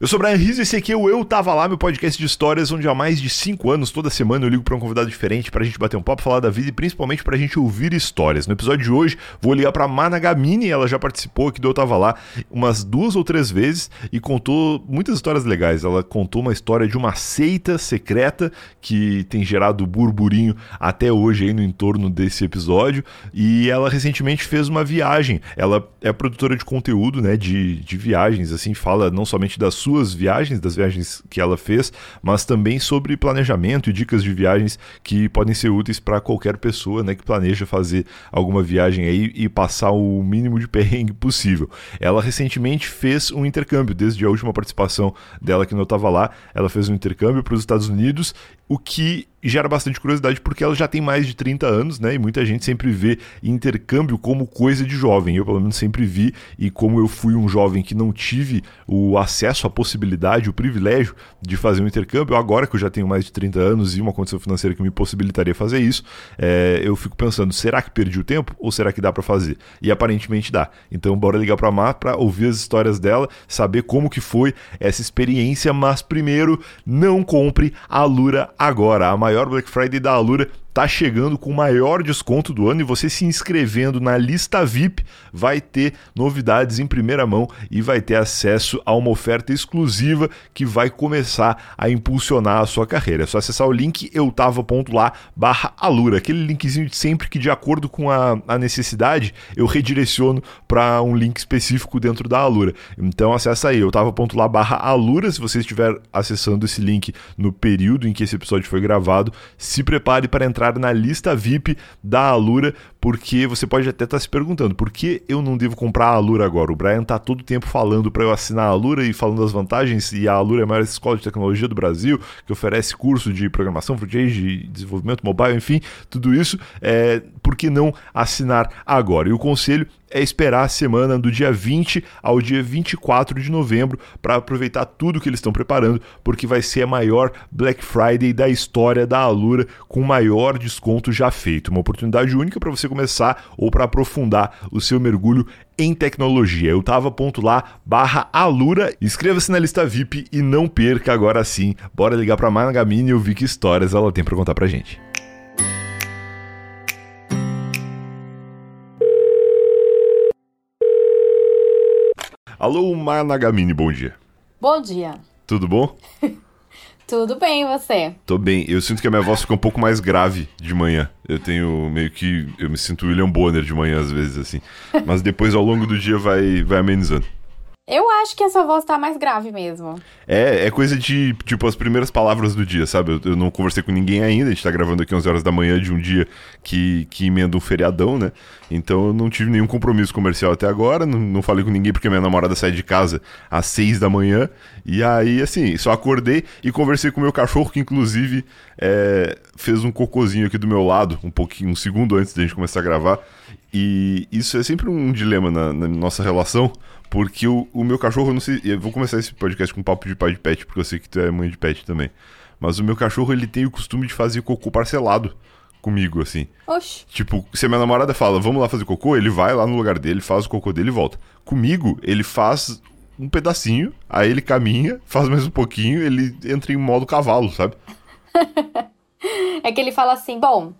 Eu sou o Brian Rizzo e esse aqui é o Eu Tava Lá, meu podcast de histórias, onde há mais de 5 anos, toda semana, eu ligo para um convidado diferente pra gente bater um papo, falar da vida e principalmente pra gente ouvir histórias. No episódio de hoje, vou ligar pra Managamini, ela já participou aqui do Eu Tava Lá umas duas ou três vezes e contou muitas histórias legais. Ela contou uma história de uma seita secreta que tem gerado burburinho até hoje aí no entorno desse episódio e ela recentemente fez uma viagem. Ela é produtora de conteúdo, né, de, de viagens, assim, fala não somente da sua suas viagens, das viagens que ela fez, mas também sobre planejamento e dicas de viagens que podem ser úteis para qualquer pessoa né, que planeja fazer alguma viagem aí e passar o mínimo de perrengue possível. Ela recentemente fez um intercâmbio, desde a última participação dela que não estava lá, ela fez um intercâmbio para os Estados Unidos, o que gera bastante curiosidade porque ela já tem mais de 30 anos, né? E muita gente sempre vê intercâmbio como coisa de jovem. Eu, pelo menos, sempre vi. E como eu fui um jovem que não tive o acesso, a possibilidade, o privilégio de fazer um intercâmbio, agora que eu já tenho mais de 30 anos e uma condição financeira que me possibilitaria fazer isso, é, eu fico pensando: será que perdi o tempo ou será que dá para fazer? E aparentemente dá. Então, bora ligar pra Mar para ouvir as histórias dela, saber como que foi essa experiência. Mas primeiro, não compre a Lura agora. A maior Black Friday da Alura tá chegando com o maior desconto do ano e você se inscrevendo na lista VIP vai ter novidades em primeira mão e vai ter acesso a uma oferta exclusiva que vai começar a impulsionar a sua carreira. É só acessar o link eutava.lá barra Alura, aquele linkzinho de sempre que de acordo com a, a necessidade eu redireciono para um link específico dentro da Alura. Então acessa aí eutava.lá barra Alura, se você estiver acessando esse link no período em que esse episódio foi gravado, se prepare para entrar entrar na lista VIP da Alura, porque você pode até estar tá se perguntando por que eu não devo comprar a Alura agora. O Brian tá todo tempo falando para eu assinar a Alura e falando das vantagens, e a Alura é a maior escola de tecnologia do Brasil, que oferece curso de programação, front-end, de desenvolvimento mobile, enfim, tudo isso. É, por que não assinar agora? E o conselho é esperar a semana do dia 20 ao dia 24 de novembro para aproveitar tudo que eles estão preparando, porque vai ser a maior Black Friday da história da Alura com o maior desconto já feito. Uma oportunidade única para você começar ou para aprofundar o seu mergulho em tecnologia. Eu tava ponto lá barra Alura. Inscreva-se na lista VIP e não perca agora sim. Bora ligar para Managamini e ouvir que histórias ela tem para contar pra gente. Alô, Managamini, bom dia. Bom dia. Tudo bom? Tudo bem, você? Tô bem. Eu sinto que a minha voz fica um pouco mais grave de manhã. Eu tenho meio que. Eu me sinto William Bonner de manhã, às vezes, assim. Mas depois, ao longo do dia, vai, vai amenizando. Eu acho que essa voz tá mais grave mesmo. É, é coisa de, tipo, as primeiras palavras do dia, sabe? Eu, eu, não conversei com ninguém ainda, a gente tá gravando aqui 11 horas da manhã de um dia que, que emenda um feriadão, né? Então eu não tive nenhum compromisso comercial até agora, não, não falei com ninguém porque minha namorada sai de casa às 6 da manhã. E aí, assim, só acordei e conversei com o meu cachorro, que inclusive é, fez um cocôzinho aqui do meu lado, um pouquinho, um segundo antes da gente começar a gravar. E isso é sempre um dilema na, na nossa relação, porque o, o meu cachorro, eu não sei. Eu vou começar esse podcast com um papo de pai de pet, porque eu sei que tu é mãe de pet também. Mas o meu cachorro, ele tem o costume de fazer cocô parcelado comigo, assim. Oxi. Tipo, se a minha namorada fala, vamos lá fazer cocô, ele vai lá no lugar dele, faz o cocô dele e volta. Comigo, ele faz um pedacinho, aí ele caminha, faz mais um pouquinho, ele entra em modo cavalo, sabe? é que ele fala assim: bom,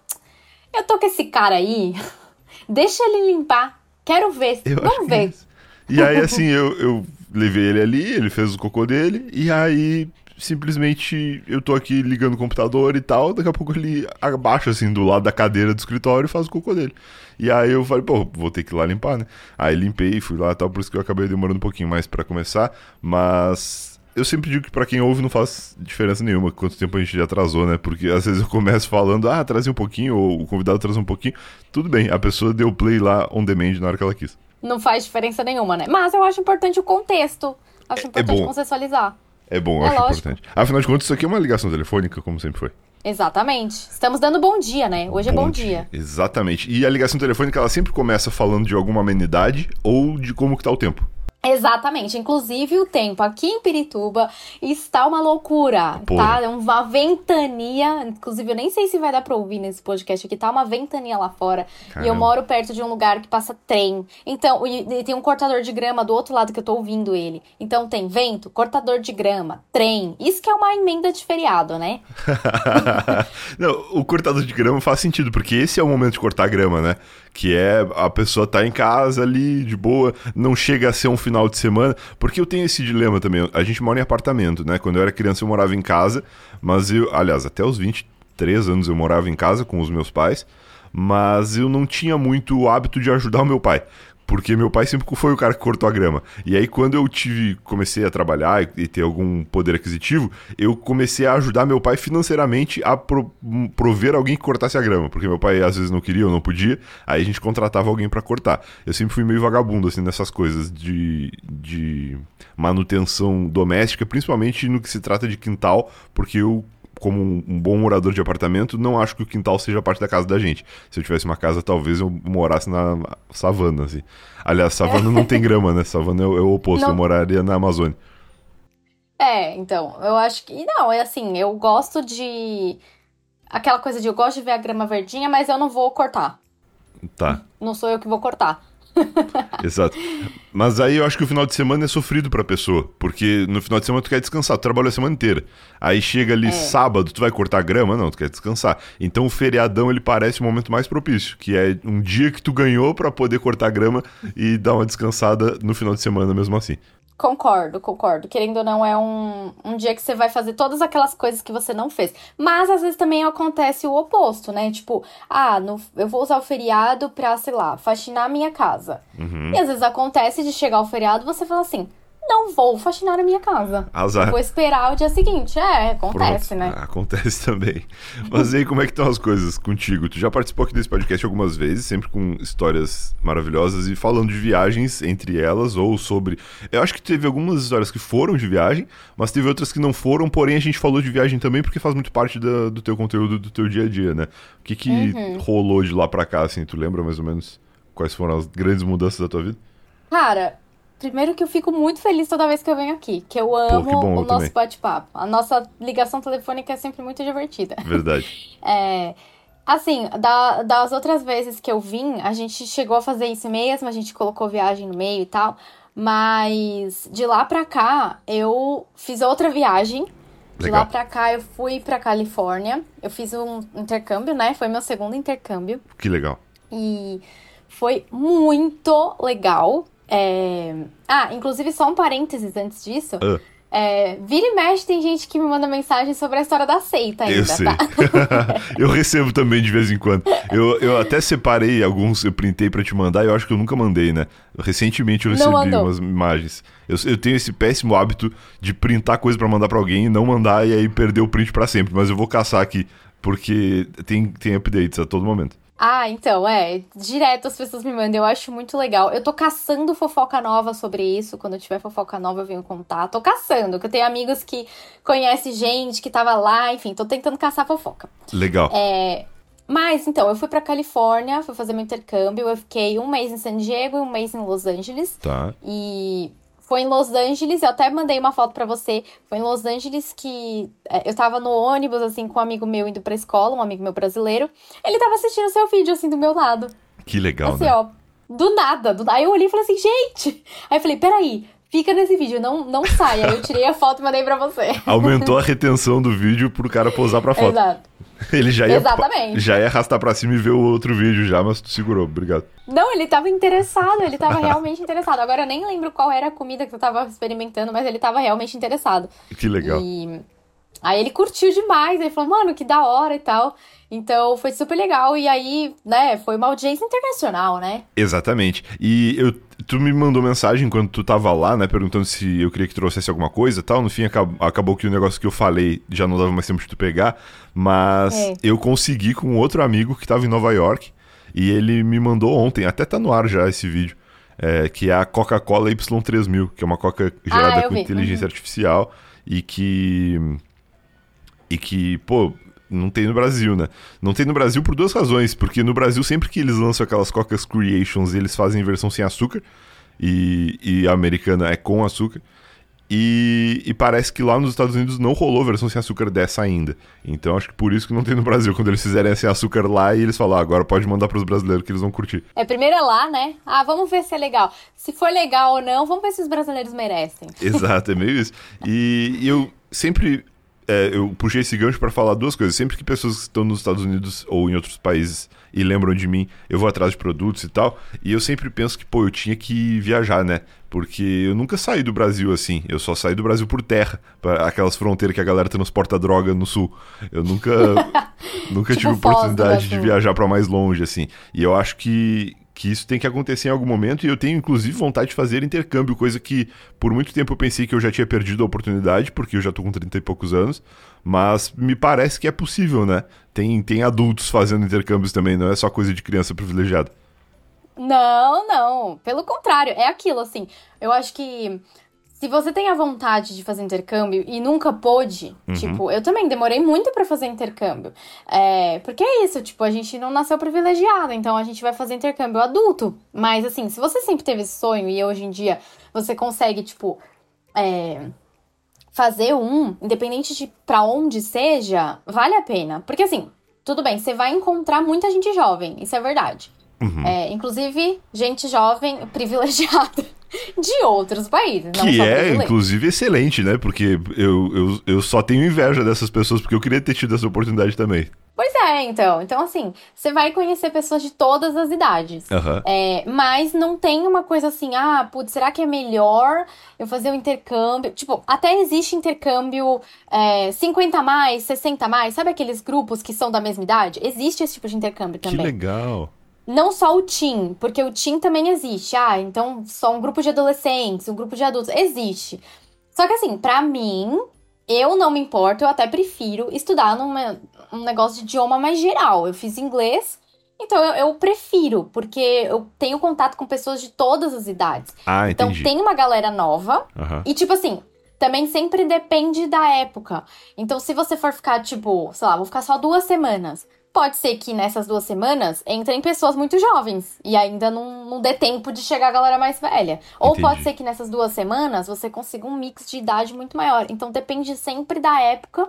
eu tô com esse cara aí, deixa ele limpar, quero ver, eu vamos ver. É e aí, assim, eu, eu levei ele ali, ele fez o cocô dele, e aí simplesmente eu tô aqui ligando o computador e tal, daqui a pouco ele abaixa assim do lado da cadeira do escritório e faz o cocô dele. E aí eu falei, pô, vou ter que ir lá limpar, né? Aí limpei, fui lá e tal, por isso que eu acabei demorando um pouquinho mais para começar, mas eu sempre digo que para quem ouve não faz diferença nenhuma quanto tempo a gente já atrasou, né? Porque às vezes eu começo falando, ah, trazia um pouquinho, ou o convidado traz um pouquinho. Tudo bem, a pessoa deu play lá on demand na hora que ela quis não faz diferença nenhuma, né? Mas eu acho importante o contexto. Acho é, é importante é contextualizar. É bom, é acho lógico. importante. Afinal de contas, isso aqui é uma ligação telefônica, como sempre foi. Exatamente. Estamos dando bom dia, né? Hoje é bom, bom dia. dia. Exatamente. E a ligação telefônica, ela sempre começa falando de alguma amenidade ou de como que tá o tempo. Exatamente. Inclusive, o tempo aqui em Pirituba está uma loucura, tá? É uma ventania. Inclusive, eu nem sei se vai dar pra ouvir nesse podcast aqui. Tá uma ventania lá fora. E eu Caramba. moro perto de um lugar que passa trem. Então, e, e tem um cortador de grama do outro lado que eu tô ouvindo ele. Então, tem vento, cortador de grama, trem. Isso que é uma emenda de feriado, né? Não, o cortador de grama faz sentido, porque esse é o momento de cortar grama, né? Que é a pessoa tá em casa ali, de boa, não chega a ser um final de semana. Porque eu tenho esse dilema também. A gente mora em apartamento, né? Quando eu era criança eu morava em casa, mas eu, aliás, até os 23 anos eu morava em casa com os meus pais, mas eu não tinha muito o hábito de ajudar o meu pai. Porque meu pai sempre foi o cara que cortou a grama. E aí, quando eu tive, comecei a trabalhar e, ter algum poder aquisitivo, eu comecei a ajudar meu pai financeiramente a pro- m- prover alguém que cortasse a grama. Porque meu pai às vezes não queria ou não podia, aí a gente contratava alguém pra cortar. Eu sempre fui meio vagabundo, assim, nessas coisas de, de manutenção doméstica, principalmente no que se trata de quintal, porque eu como um, um bom morador de apartamento, não acho que o quintal seja parte da casa da gente. Se eu tivesse uma casa, talvez eu morasse na savana, assim. Aliás, savana não tem grama, né? Savana é, o- é o oposto, Não. eu moraria na Amazônia. É, então, eu acho que. Não, é assim, eu gosto de. Aquela coisa de eu gosto de ver a grama verdinha, mas eu não vou cortar. Tá, Não sou eu que vou cortar. exato. Mas aí eu acho que o final de semana é sofrido pra pessoa, porque no final de semana tu quer descansar, tu trabalha a semana inteira. Aí chega ali É. sábado, tu vai cortar grama? Não, tu quer descansar. Então o feriadão ele parece o momento mais propício, que é um dia que tu ganhou pra poder cortar grama e dar uma descansada no final de semana mesmo assim. Concordo, concordo. Querendo ou não, é um, um dia que você vai fazer todas aquelas coisas que você não fez. Mas às vezes também acontece o oposto, né? Tipo, ah, no- eu vou usar o feriado pra, sei lá, faxinar a minha casa. Uhum. E às vezes acontece de chegar o feriado você fala assim: não vou faxinar a minha casa. Azar. Vou esperar o dia seguinte. É, acontece, Pronto. né? Ah, Acontece também. Mas aí, como é que estão as coisas contigo? Tu já participou aqui desse podcast algumas vezes, sempre com histórias maravilhosas e falando de viagens entre elas ou sobre. Eu acho que teve algumas histórias que foram de viagem, mas teve outras que não foram, porém a gente falou de viagem também porque faz muito parte da- do teu conteúdo, do teu dia a dia, né? O que que Uhum. rolou de lá pra cá, assim? Tu lembra mais ou menos quais foram as grandes mudanças da tua vida? Cara, primeiro que eu fico muito feliz toda vez que eu venho aqui, que eu amo que bom, eu o nosso também. bate-papo. A nossa ligação telefônica é sempre muito divertida. Verdade. É, assim, da- das outras vezes que eu vim, a gente chegou a fazer isso mesmo, a gente colocou viagem no meio e tal, mas de lá pra cá eu fiz outra viagem. De Legal. lá pra cá eu fui pra Califórnia, eu fiz um intercâmbio, né? Foi meu segundo intercâmbio. Que legal. E foi muito legal. É, Ah, inclusive, só um parênteses antes disso. Ah. É, Vira e mexe, tem gente que me manda mensagem sobre a história da seita ainda, Eu sei. tá? eu recebo também de vez em quando. Eu, eu até separei alguns, eu printei pra te mandar, eu acho que eu nunca mandei, né? Recentemente eu recebi umas imagens. Eu, eu tenho esse péssimo hábito de printar coisa pra mandar pra alguém e não mandar e aí perder o print pra sempre. Mas eu vou caçar aqui, porque tem, tem updates a todo momento. Ah, então, é. Direto as pessoas me mandam, eu acho muito legal. Eu tô caçando fofoca nova sobre isso. Quando eu tiver fofoca nova, eu venho contar. Tô caçando, porque eu tenho amigos que conhecem gente que tava lá, enfim, tô tentando caçar fofoca. Legal. É, mas, então, eu fui pra Califórnia, fui fazer meu intercâmbio. Eu fiquei um mês em San Diego e um mês em Los Angeles. Tá. E foi em Los Angeles, eu até mandei uma foto pra você. Foi em Los Angeles que é, eu tava no ônibus, assim, com um amigo meu indo pra escola, um amigo meu brasileiro. Ele tava assistindo seu vídeo, assim, do meu lado. Que legal, assim, né? ó, do nada. Do... Aí eu olhei e falei assim, gente! Aí eu falei, peraí, fica nesse vídeo, não, não sai. Aí eu tirei a foto e mandei pra você. Aumentou a retenção do vídeo pro cara posar pra foto. Exato. Ele já ia, Exatamente. já ia arrastar pra cima e ver o outro vídeo já, mas tu segurou. Obrigado. Não, ele tava interessado, ele tava realmente interessado. Agora eu nem lembro qual era a comida que eu tava experimentando, mas ele tava realmente interessado. Que legal. E aí ele curtiu demais, ele falou, mano, que da hora e tal. Então foi super legal. E aí, né, foi uma audiência internacional, né? Exatamente. E eu, tu me mandou mensagem quando tu tava lá, né? Perguntando se eu queria que trouxesse alguma coisa e tal. No fim, acab- acabou que o negócio que eu falei já não dava mais tempo de tu pegar. Mas É. eu consegui com outro amigo que tava em Nova York. E ele me mandou ontem, até tá no ar já esse vídeo. é, que é a Coca-Cola Y3000, que é uma Coca gerada Ah, com vi. inteligência Uhum. artificial e que. E que, pô, não tem no Brasil, né? Não tem no Brasil por duas razões. Porque no Brasil, sempre que eles lançam aquelas Cocas Creations, eles fazem versão sem açúcar. e, e a americana é com açúcar. E, e, parece que lá nos Estados Unidos não rolou versão sem açúcar dessa ainda. Então acho que por isso que não tem no Brasil. Quando eles fizerem sem açúcar lá e eles falam, ah, agora pode mandar pros brasileiros que eles vão curtir. É, primeiro é lá, né? Ah, vamos ver se é legal. Se for legal ou não, vamos ver se os brasileiros merecem. Exato, é meio isso. E, e eu sempre é, eu puxei esse gancho para falar duas coisas. Sempre que pessoas que estão nos Estados Unidos ou em outros países e lembram de mim, eu vou atrás de produtos e tal. E eu sempre penso que, pô, eu tinha que viajar, né? Porque eu nunca saí do Brasil assim. Eu só saí do Brasil por terra, para aquelas fronteiras que a galera transporta droga no sul. Eu nunca, nunca tipo tive oportunidade de viajar para mais longe, assim. E eu acho que, que isso tem que acontecer em algum momento e eu tenho inclusive vontade de fazer intercâmbio, coisa que por muito tempo eu pensei que eu já tinha perdido a oportunidade, porque eu já tô com 30 e poucos anos, mas me parece que é possível, né? Tem, tem adultos fazendo intercâmbios também, não é só coisa de criança privilegiada. Não, não. Pelo contrário, é aquilo, assim. Eu acho que se você tem a vontade de fazer intercâmbio e nunca pôde, uhum. tipo, eu também demorei muito para fazer intercâmbio. É, porque é isso, tipo, a gente não nasceu privilegiado, então a gente vai fazer intercâmbio adulto. Mas assim, se você sempre teve esse sonho e hoje em dia você consegue, tipo, é, fazer um, independente de para onde seja, vale a pena. Porque assim, tudo bem, você vai encontrar muita gente jovem, isso é verdade. Uhum. É, inclusive, gente jovem privilegiada de outros países. que é, inclusive, excelente, né? Porque eu, eu, eu só tenho inveja dessas pessoas, porque eu queria ter tido essa oportunidade também. Pois é, então. Então, assim, você vai conhecer pessoas de todas as idades. Uhum. É, mas não tem uma coisa assim, ah, putz, será que é melhor eu fazer um intercâmbio? Tipo, até existe intercâmbio é, 50 mais, 60 mais, sabe aqueles grupos que são da mesma idade? Existe esse tipo de intercâmbio também. Que legal. Não só o Team, porque o Team também existe. Ah, então só um grupo de adolescentes, um grupo de adultos. Existe. Só que assim, para mim, eu não me importo, eu até prefiro estudar numa, um negócio de idioma mais geral. Eu fiz inglês, então eu, eu, prefiro, porque eu tenho contato com pessoas de todas as idades. Ah, então entendi. tem uma galera nova. Uhum. E tipo assim, também sempre depende da época. Então se você for ficar, tipo, sei lá, vou ficar só duas semanas. Pode ser que nessas duas semanas entrem pessoas muito jovens e ainda não, não dê tempo de chegar a galera mais velha. Ou Entendi. pode ser que nessas duas semanas você consiga um mix de idade muito maior. Então depende sempre da época.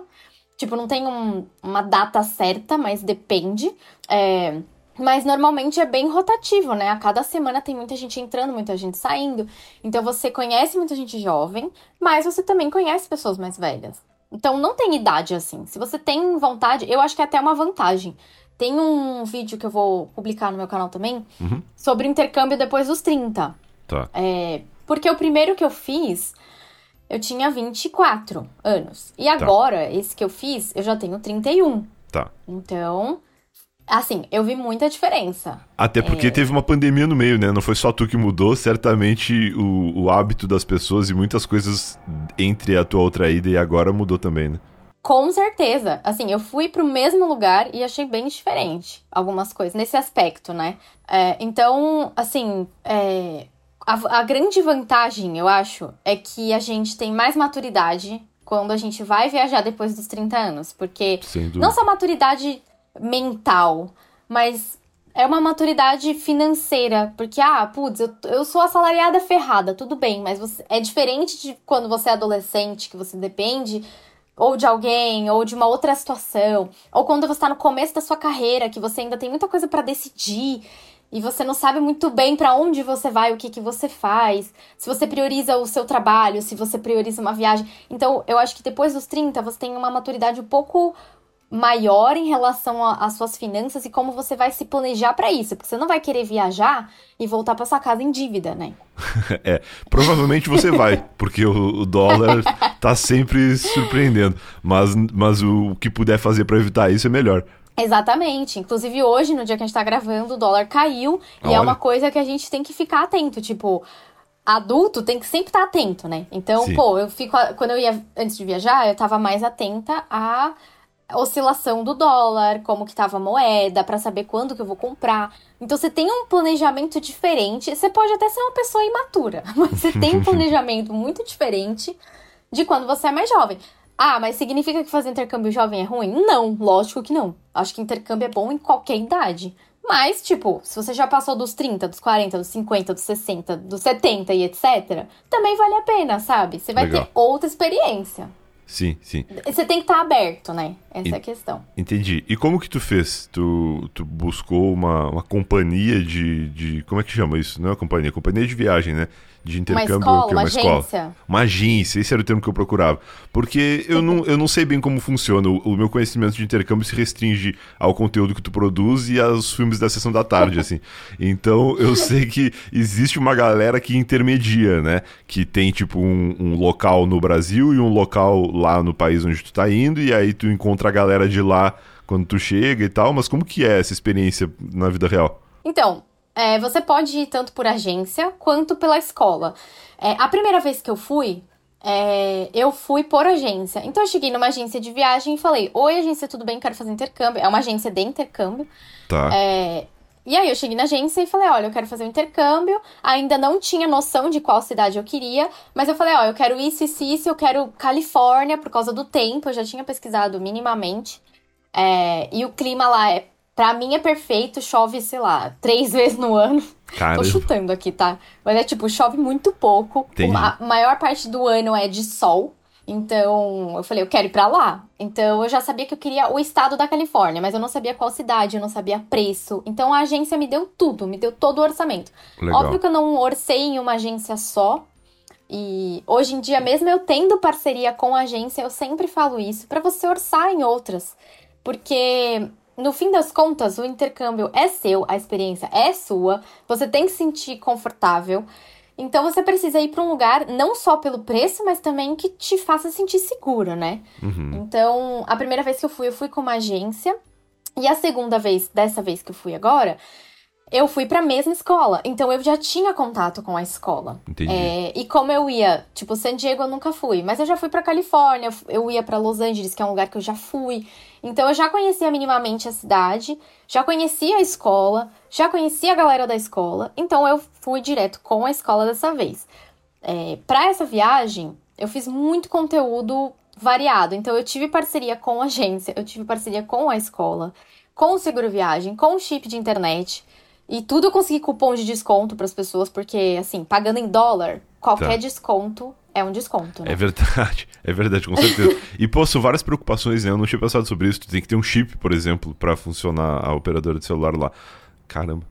Tipo, não tem um, uma data certa, mas depende. É, mas normalmente é bem rotativo, né? A cada semana tem muita gente entrando, muita gente saindo. Então você conhece muita gente jovem, mas você também conhece pessoas mais velhas. Então não tem idade assim. Se você tem vontade, eu acho que é até uma vantagem. Tem um vídeo que eu vou publicar no meu canal também uhum. sobre intercâmbio depois dos 30. Tá. É, porque o primeiro que eu fiz, eu tinha 24 anos. E tá. agora, tá. esse que eu fiz, eu já tenho 31. Tá. Então, Assim, eu vi muita diferença. Até porque é... teve uma pandemia no meio, né? Não foi só tu que mudou, certamente o, o hábito das pessoas e muitas coisas entre a tua outra ida e agora mudou também, né? Com certeza. Assim, eu fui pro mesmo lugar e achei bem diferente algumas coisas nesse aspecto, né? É, então, assim, é, a, a grande vantagem, eu acho, é que a gente tem mais maturidade quando a gente vai viajar depois dos 30 anos. Porque não só maturidade mental, mas é uma maturidade financeira. Porque, ah, putz, eu, eu sou assalariada ferrada, tudo bem, mas você, é diferente de quando você é adolescente, que você depende ou de alguém, ou de uma outra situação, ou quando você está no começo da sua carreira, que você ainda tem muita coisa para decidir e você não sabe muito bem para onde você vai, o que, que você faz, se você prioriza o seu trabalho, se você prioriza uma viagem. Então, eu acho que depois dos 30 você tem uma maturidade um pouco maior em relação às suas finanças e como você vai se planejar para isso, porque você não vai querer viajar e voltar para sua casa em dívida, né? é, provavelmente você vai, porque o, o, dólar tá sempre surpreendendo, mas, mas o que puder fazer para evitar isso é melhor. Exatamente. Inclusive hoje, no dia que a gente tá gravando, o dólar caiu e é Olha. é uma coisa que a gente tem que ficar atento, tipo, adulto tem que sempre estar tá atento, né? Então, Sim. pô, eu fico quando eu ia antes de viajar, eu tava mais atenta a oscilação do dólar, como que tava a moeda, para saber quando que eu vou comprar. Então você tem um planejamento diferente. Você pode até ser uma pessoa imatura, mas você tem um planejamento muito diferente de quando você é mais jovem. Ah, mas significa que fazer intercâmbio jovem é ruim? Não, lógico que não. Acho que intercâmbio é bom em qualquer idade. Mas, tipo, se você já passou dos 30, dos 40, dos 50, dos 60, dos 70 e etc., também vale a pena, sabe? Você vai Legal. ter outra experiência. Sim, sim. Você tem que estar aberto, né? Essa E- é a questão. Entendi. E como que tu fez? Tu, tu buscou uma, uma companhia de, de. Como é que chama isso? Não é uma companhia, é companhia de viagem, né? De Uma intercâmbio. escola, que é uma, escola. agência. Uma agência, esse era o termo que eu procurava. Porque eu não, eu não sei bem como funciona. O, o meu conhecimento de intercâmbio se restringe ao conteúdo que tu produz e aos filmes da sessão da tarde, assim. Então eu sei que existe uma galera que intermedia, né? Que tem, tipo, um, um local no Brasil e um local lá no país onde tu tá indo, e aí tu encontra a galera de lá quando tu chega e tal. Mas como que é essa experiência na vida real? Então, é, você pode ir tanto por agência quanto pela escola. É, a primeira vez que eu fui, é, eu fui por agência. Então, eu cheguei numa agência de viagem e falei: Oi, agência, tudo bem? Quero fazer intercâmbio. É uma agência de intercâmbio. Tá. É, e aí eu cheguei na agência e falei, olha, eu quero fazer um intercâmbio. Ainda não tinha noção de qual cidade eu queria, mas eu falei, ó, eu quero isso, isso, isso, eu quero Califórnia por causa do tempo, eu já tinha pesquisado minimamente. É, e o clima lá é, pra mim é perfeito, chove, sei lá, três vezes no ano. Tô Cara, chutando aqui, tá? Mas é tipo, chove muito pouco. Entendi. A maior parte do ano é de sol. Então, eu falei, eu quero ir pra lá. Então, eu já sabia que eu queria o estado da Califórnia, mas eu não sabia qual cidade, eu não sabia preço. Então, a agência me deu tudo, me deu todo o orçamento. legal. Óbvio que eu não orcei em uma agência só. E hoje em dia, mesmo eu tendo parceria com a agência, eu sempre falo isso, pra você orçar em outras. Porque no fim das contas, o intercâmbio é seu, a experiência é sua, você tem que se sentir confortável. Então você precisa ir pra um lugar não só pelo preço, mas também que te faça sentir seguro, né? Uhum. Então, a primeira vez que eu fui, eu fui com uma agência. E a segunda vez, dessa vez que eu fui agora, eu fui pra mesma escola. Então eu já tinha contato com a escola. Entendi. É, e como eu ia, tipo, San Diego eu nunca fui, mas eu já fui pra Califórnia, eu ia pra Los Angeles, que é um lugar que eu já fui. Então eu já conhecia minimamente a cidade, já conhecia a escola, já conhecia a galera da escola. Então eu fui direto com a escola dessa vez. É, para essa viagem, eu fiz muito conteúdo variado. Então eu tive parceria com a agência, eu tive parceria com a escola, com o seguro viagem, com o chip de internet. E tudo eu consegui cupom de desconto para as pessoas, porque, assim, pagando em dólar, qualquer Tá. desconto é um desconto, né? É verdade, é verdade, com certeza. e, pô, são várias preocupações, né? Eu não tinha pensado sobre isso. Tu tem que ter um chip, por exemplo, pra funcionar a operadora de celular lá. Caramba.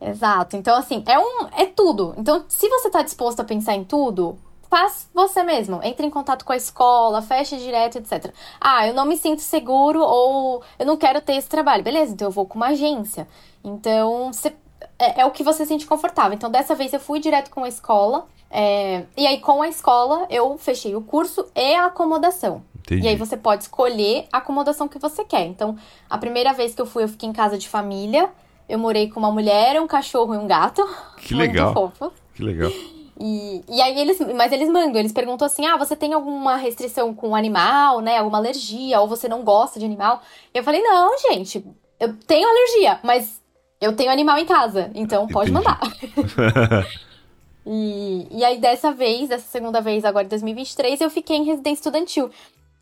Exato. Então, assim, é um. É tudo. Então, se você tá disposto a pensar em tudo, faz você mesmo. Entre em contato com a escola, feche direto, etc. Ah, eu não me sinto seguro ou eu não quero ter esse trabalho. Beleza, então eu vou com uma agência. Então, você- é, é o que você sente confortável. Então, dessa vez eu fui direto com a escola. é, e aí, com a escola, eu fechei o curso e a acomodação. Entendi. E aí você pode escolher a acomodação que você quer. Então, a primeira vez que eu fui, eu fiquei em casa de família. Eu morei com uma mulher, um cachorro e um gato. Que legal. Fofo. Que legal. E, e aí eles, mas eles mandam, eles perguntam assim: "Ah, você tem alguma restrição com animal, né? Alguma alergia ou você não gosta de animal?" Eu falei: "Não, gente, eu tenho alergia, mas eu tenho animal em casa, então pode Entendi. mandar." E, e aí, dessa vez, dessa segunda vez, agora em 2023, eu fiquei em residência estudantil.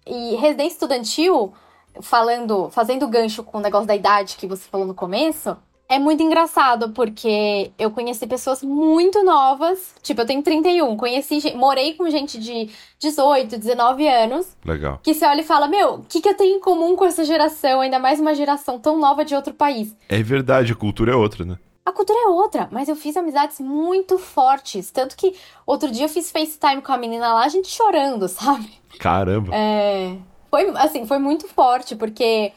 E residência estudantil, falando, fazendo gancho com o negócio da idade que você falou no começo, é muito engraçado, porque eu conheci pessoas muito novas. Tipo, eu tenho 31, conheci, morei com gente de 18, 19 anos, Legal. que você olha e fala: Meu, o que, que eu tenho em comum com essa geração, ainda mais uma geração tão nova de outro país? É verdade, a cultura é outra, né? A cultura é outra, mas eu fiz amizades muito fortes. Tanto que outro dia eu fiz FaceTime com a menina lá, a gente chorando, sabe? Caramba. É. Foi, assim, foi muito forte, porque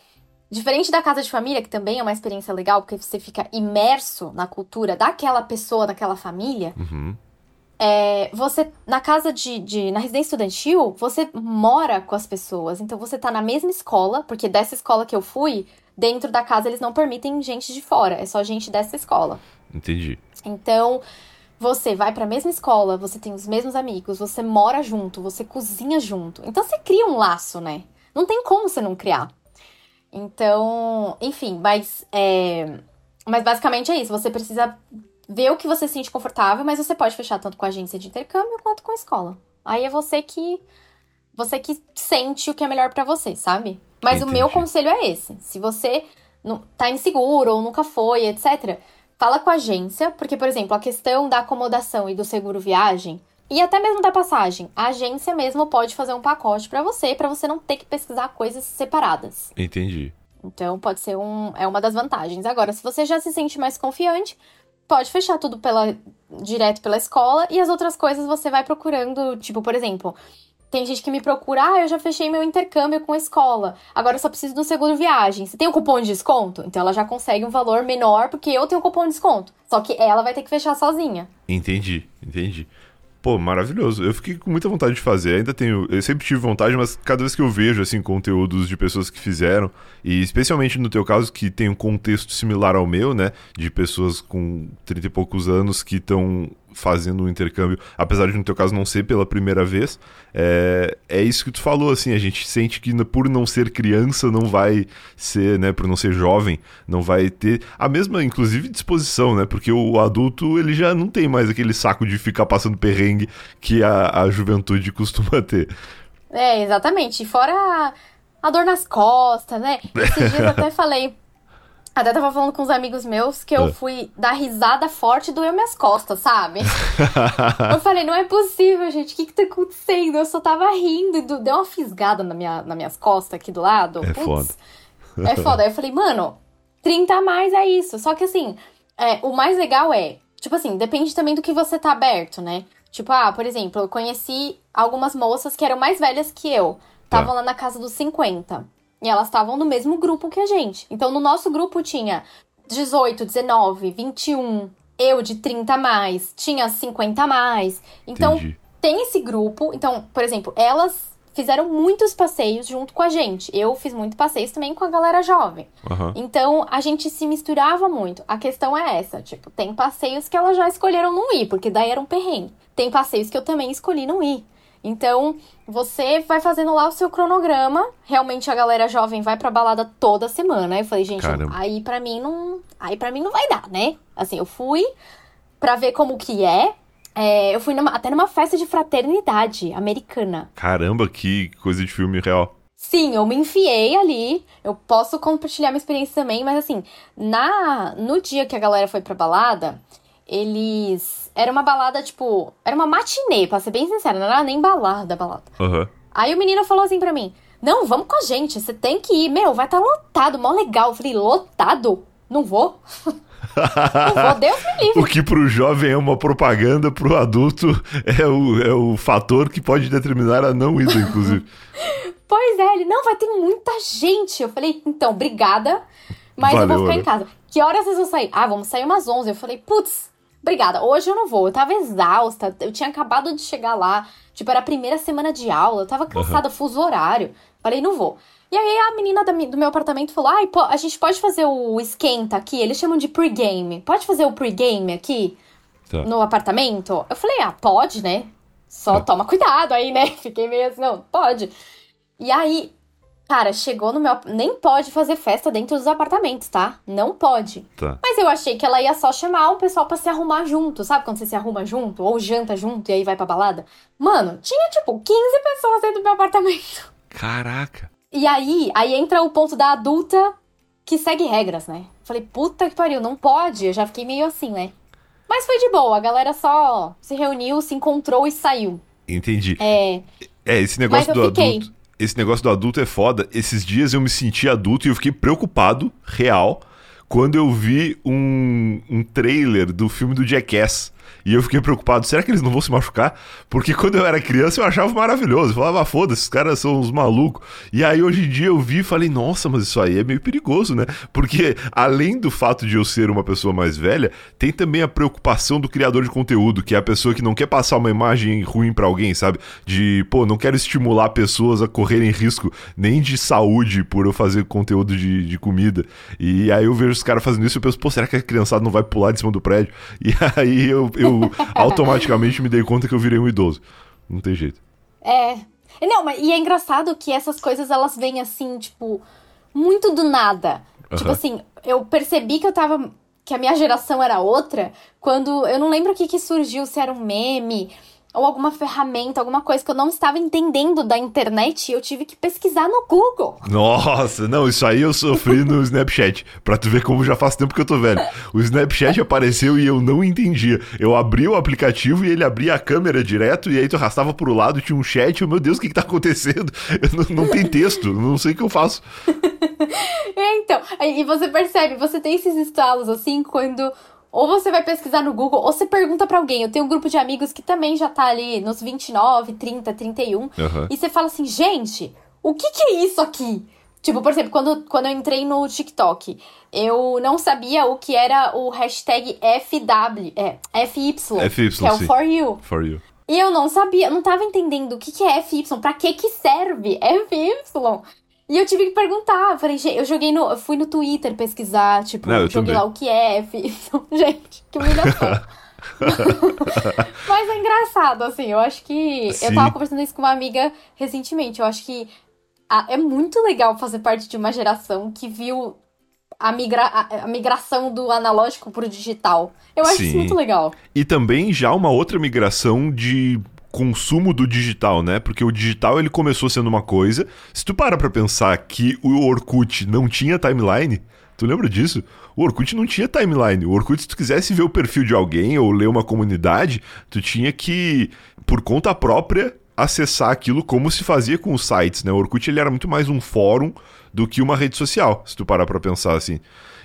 diferente da casa de família, que também é uma experiência legal, porque você fica imerso na cultura daquela pessoa, daquela família, Uhum. é, você, na casa de, de- na residência estudantil, você mora com as pessoas. Então você tá na mesma escola, porque dessa escola que eu fui, dentro da casa eles não permitem gente de fora, é só gente dessa escola. Entendi. Então, você vai pra mesma escola, você tem os mesmos amigos, você mora junto, você cozinha junto. Então você cria um laço, né? Não tem como você não criar. Então, enfim, mas é, mas basicamente é isso. Você precisa ver o que você se sente confortável, mas você pode fechar tanto com a agência de intercâmbio quanto com a escola. Aí é você que você que sente o que é melhor pra você, sabe? Mas o meu Entendi. conselho é esse. Se você não, tá inseguro ou nunca foi, etc. Fala com a agência, porque, por exemplo, a questão da acomodação e do seguro viagem, e até mesmo da passagem, a agência mesmo pode fazer um pacote para você, para você não ter que pesquisar coisas separadas. Entendi. Então pode ser um, é uma das vantagens. Agora, se você já se sente mais confiante, pode fechar tudo pela, direto pela escola e as outras coisas você vai procurando, tipo, por exemplo, tem gente que me procura, ah, eu já fechei meu intercâmbio com a escola, agora eu só preciso do seguro viagem. Você tem um cupom de desconto? Então ela já consegue um valor menor porque eu tenho um cupom de desconto. Só que ela vai ter que fechar sozinha. Entendi, entendi. Pô, maravilhoso. Eu fiquei com muita vontade de fazer. Ainda tenho. Eu sempre tive vontade, mas cada vez que eu vejo, assim, conteúdos de pessoas que fizeram, e especialmente no teu caso, que tem um contexto similar ao meu, né? De pessoas com 30 e poucos anos que estão fazendo um intercâmbio, apesar de no teu caso não ser pela primeira vez, é, é isso que tu falou, assim, a gente sente que por não ser criança não vai ser, né, por não ser jovem, não vai ter a mesma, inclusive, disposição, né, porque o adulto, ele já não tem mais aquele saco de ficar passando perrengue que a, a juventude costuma ter. É, exatamente, fora a, a dor nas costas, né, esses dias eu até falei até tava falando com uns amigos meus que eu é. fui dar risada forte e doeu minhas costas, sabe? eu falei, não é possível, gente. O que que tá acontecendo? Eu só tava rindo e deu uma fisgada na minha, nas minhas costas aqui do lado. É Puts, foda. É foda. Aí eu falei, mano, 30 a mais é isso. Só que assim, é, o mais legal é, tipo assim, depende também do que você tá aberto, né? Tipo, ah, por exemplo, eu conheci algumas moças que eram mais velhas que eu. Estavam tá. lá na casa dos 50. E elas estavam no mesmo grupo que a gente. Então, no nosso grupo tinha 18, 19, 21, eu de 30 a mais, tinha 50 a mais. Então, Entendi. tem esse grupo. Então, por exemplo, elas fizeram muitos passeios junto com a gente. Eu fiz muitos passeios também com a galera jovem. Uhum. Então, a gente se misturava muito. A questão é essa, tipo, tem passeios que elas já escolheram não ir, porque daí era um perrengue. Tem passeios que eu também escolhi não ir. Então, você vai fazendo lá o seu cronograma. Realmente a galera jovem vai pra balada toda semana. Eu falei, gente, Caramba. aí para mim não, aí para mim não vai dar, né? Assim, eu fui para ver como que é. é eu fui numa, até numa festa de fraternidade americana. Caramba, que coisa de filme real. Sim, eu me enfiei ali. Eu posso compartilhar minha experiência também, mas assim, na no dia que a galera foi pra balada, eles. Era uma balada, tipo. Era uma matinê, pra ser bem sincera, não era nem balada balada. Uhum. Aí o menino falou assim pra mim: Não, vamos com a gente, você tem que ir. Meu, vai estar tá lotado, mó legal. Eu falei: Lotado? Não vou. não vou, Deus me livre. O que pro jovem é uma propaganda, pro adulto é o, é o fator que pode determinar a não ida, inclusive. pois é, ele, não, vai ter muita gente. Eu falei, então, obrigada, mas Valeu, eu vou ficar em casa. Que horas vocês vão sair? Ah, vamos sair umas 11. Eu falei, putz, Obrigada. Hoje eu não vou. Eu tava exausta. Eu tinha acabado de chegar lá. Tipo, era a primeira semana de aula. Eu tava cansada, uhum. fuso horário. Falei, não vou. E aí a menina do meu apartamento falou: Ai, a gente pode fazer o esquenta aqui? Eles chamam de pre-game. Pode fazer o pre-game aqui? Tá. No apartamento? Eu falei, ah, pode, né? Só tá. toma cuidado aí, né? Fiquei meio assim, não, pode. E aí, Cara, chegou no meu. Nem pode fazer festa dentro dos apartamentos, tá? Não pode. Tá. Mas eu achei que ela ia só chamar o pessoal para se arrumar junto, sabe? Quando você se arruma junto, ou janta junto e aí vai pra balada. Mano, tinha tipo 15 pessoas dentro do meu apartamento. Caraca. E aí, aí entra o ponto da adulta que segue regras, né? Falei, puta que pariu, não pode. Eu já fiquei meio assim, né? Mas foi de boa, a galera só se reuniu, se encontrou e saiu. Entendi. É. É, esse negócio do fiquei. adulto esse negócio do adulto é foda. Esses dias eu me senti adulto e eu fiquei preocupado, real, quando eu vi um, um trailer do filme do Jackass. E eu fiquei preocupado, será que eles não vão se machucar? Porque quando eu era criança eu achava maravilhoso. Eu falava, ah, foda-se, esses caras são uns malucos. E aí hoje em dia eu vi e falei, nossa, mas isso aí é meio perigoso, né? Porque além do fato de eu ser uma pessoa mais velha, tem também a preocupação do criador de conteúdo, que é a pessoa que não quer passar uma imagem ruim para alguém, sabe? De, pô, não quero estimular pessoas a correrem risco nem de saúde por eu fazer conteúdo de, de comida. E aí eu vejo os caras fazendo isso e eu penso, pô, será que a criançada não vai pular de cima do prédio? E aí eu, eu eu automaticamente me dei conta que eu virei um idoso. Não tem jeito. É. Não, mas e é engraçado que essas coisas elas vêm assim, tipo, muito do nada. Uhum. Tipo assim, eu percebi que eu tava. que a minha geração era outra quando. Eu não lembro o que, que surgiu, se era um meme ou alguma ferramenta, alguma coisa que eu não estava entendendo da internet e eu tive que pesquisar no Google. Nossa, não, isso aí eu sofri no Snapchat. Pra tu ver como já faz tempo que eu tô velho. O Snapchat apareceu e eu não entendia. Eu abri o aplicativo e ele abria a câmera direto e aí tu arrastava pro lado, tinha um chat. Eu, meu Deus, o que que tá acontecendo? Eu não, não tem texto, não sei o que eu faço. é, então, e você percebe, você tem esses estalos assim quando ou você vai pesquisar no Google, ou você pergunta para alguém. Eu tenho um grupo de amigos que também já tá ali nos 29, 30, 31. Uhum. E você fala assim, gente, o que, que é isso aqui? Tipo, por exemplo, quando, quando eu entrei no TikTok, eu não sabia o que era o hashtag FW, é, FY, FY que é o For You. For You. E eu não sabia, não tava entendendo o que, que é FY, pra que que serve FY. E eu tive que perguntar. Falei, gente, eu joguei no. Eu fui no Twitter pesquisar, tipo, Não, joguei também. lá o que é. gente, que humilhação. Mas é engraçado, assim, eu acho que. Sim. Eu tava conversando isso com uma amiga recentemente. Eu acho que a, é muito legal fazer parte de uma geração que viu a, migra, a, a migração do analógico pro digital. Eu acho Sim. isso muito legal. E também já uma outra migração de consumo do digital, né? Porque o digital ele começou sendo uma coisa. Se tu para pra pensar que o Orkut não tinha timeline, tu lembra disso? O Orkut não tinha timeline. O Orkut, se tu quisesse ver o perfil de alguém ou ler uma comunidade, tu tinha que, por conta própria, acessar aquilo como se fazia com os sites, né? O Orkut ele era muito mais um fórum do que uma rede social, se tu parar pra pensar assim.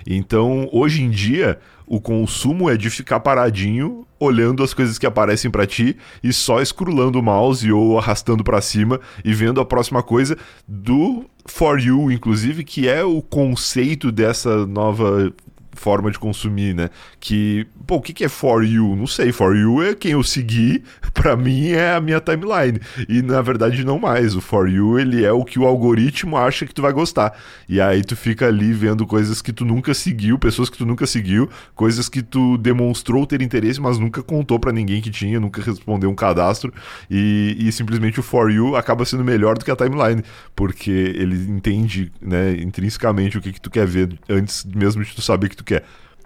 Então, hoje em dia, o consumo é de ficar paradinho, olhando as coisas que aparecem para ti e só escrolando o mouse ou arrastando para cima e vendo a próxima coisa do For You, inclusive, que é o conceito dessa nova forma de consumir, né? Que, pô, o que, que é For You? Não sei. For You é quem eu segui, para mim é a minha timeline. E na verdade não mais. O For You, ele é o que o algoritmo acha que tu vai gostar. E aí tu fica ali vendo coisas que tu nunca seguiu, pessoas que tu nunca seguiu, coisas que tu demonstrou ter interesse, mas nunca contou para ninguém que tinha, nunca respondeu um cadastro. E, e simplesmente o For You acaba sendo melhor do que a timeline, porque ele entende, né, intrinsecamente o que, que tu quer ver antes mesmo de tu saber que tu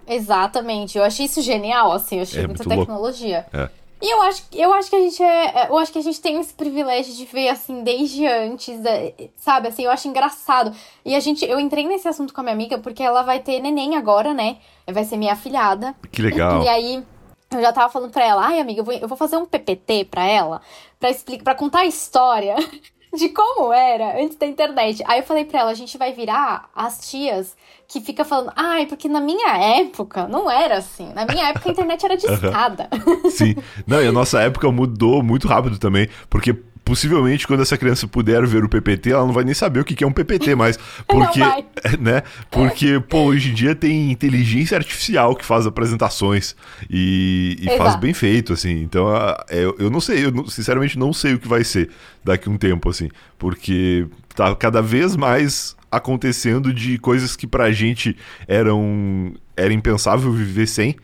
Exatamente. Eu achei isso genial, assim, eu achei é muita tecnologia. É. E eu acho, eu acho que a gente é, é. Eu acho que a gente tem esse privilégio de ver, assim, desde antes, é, sabe? Assim, eu acho engraçado. E a gente. Eu entrei nesse assunto com a minha amiga porque ela vai ter neném agora, né? Vai ser minha afilhada. Que legal. E aí. Eu já tava falando pra ela, ai amiga, eu vou, eu vou fazer um PPT pra ela, pra, explicar, pra contar a história de como era antes da internet. Aí eu falei pra ela, a gente vai virar as tias que fica falando, ai, porque na minha época não era assim. Na minha época a internet era discada. Sim. Não, e a nossa época mudou muito rápido também, porque possivelmente quando essa criança puder ver o PPT, ela não vai nem saber o que é um PPT mais. Porque, né? Porque, pô, hoje em dia tem inteligência artificial que faz apresentações e, e faz bem feito, assim. Então, eu, eu não sei, eu sinceramente não sei o que vai ser daqui a um tempo, assim. Porque tá cada vez mais acontecendo de coisas que pra gente eram era impensável viver sem.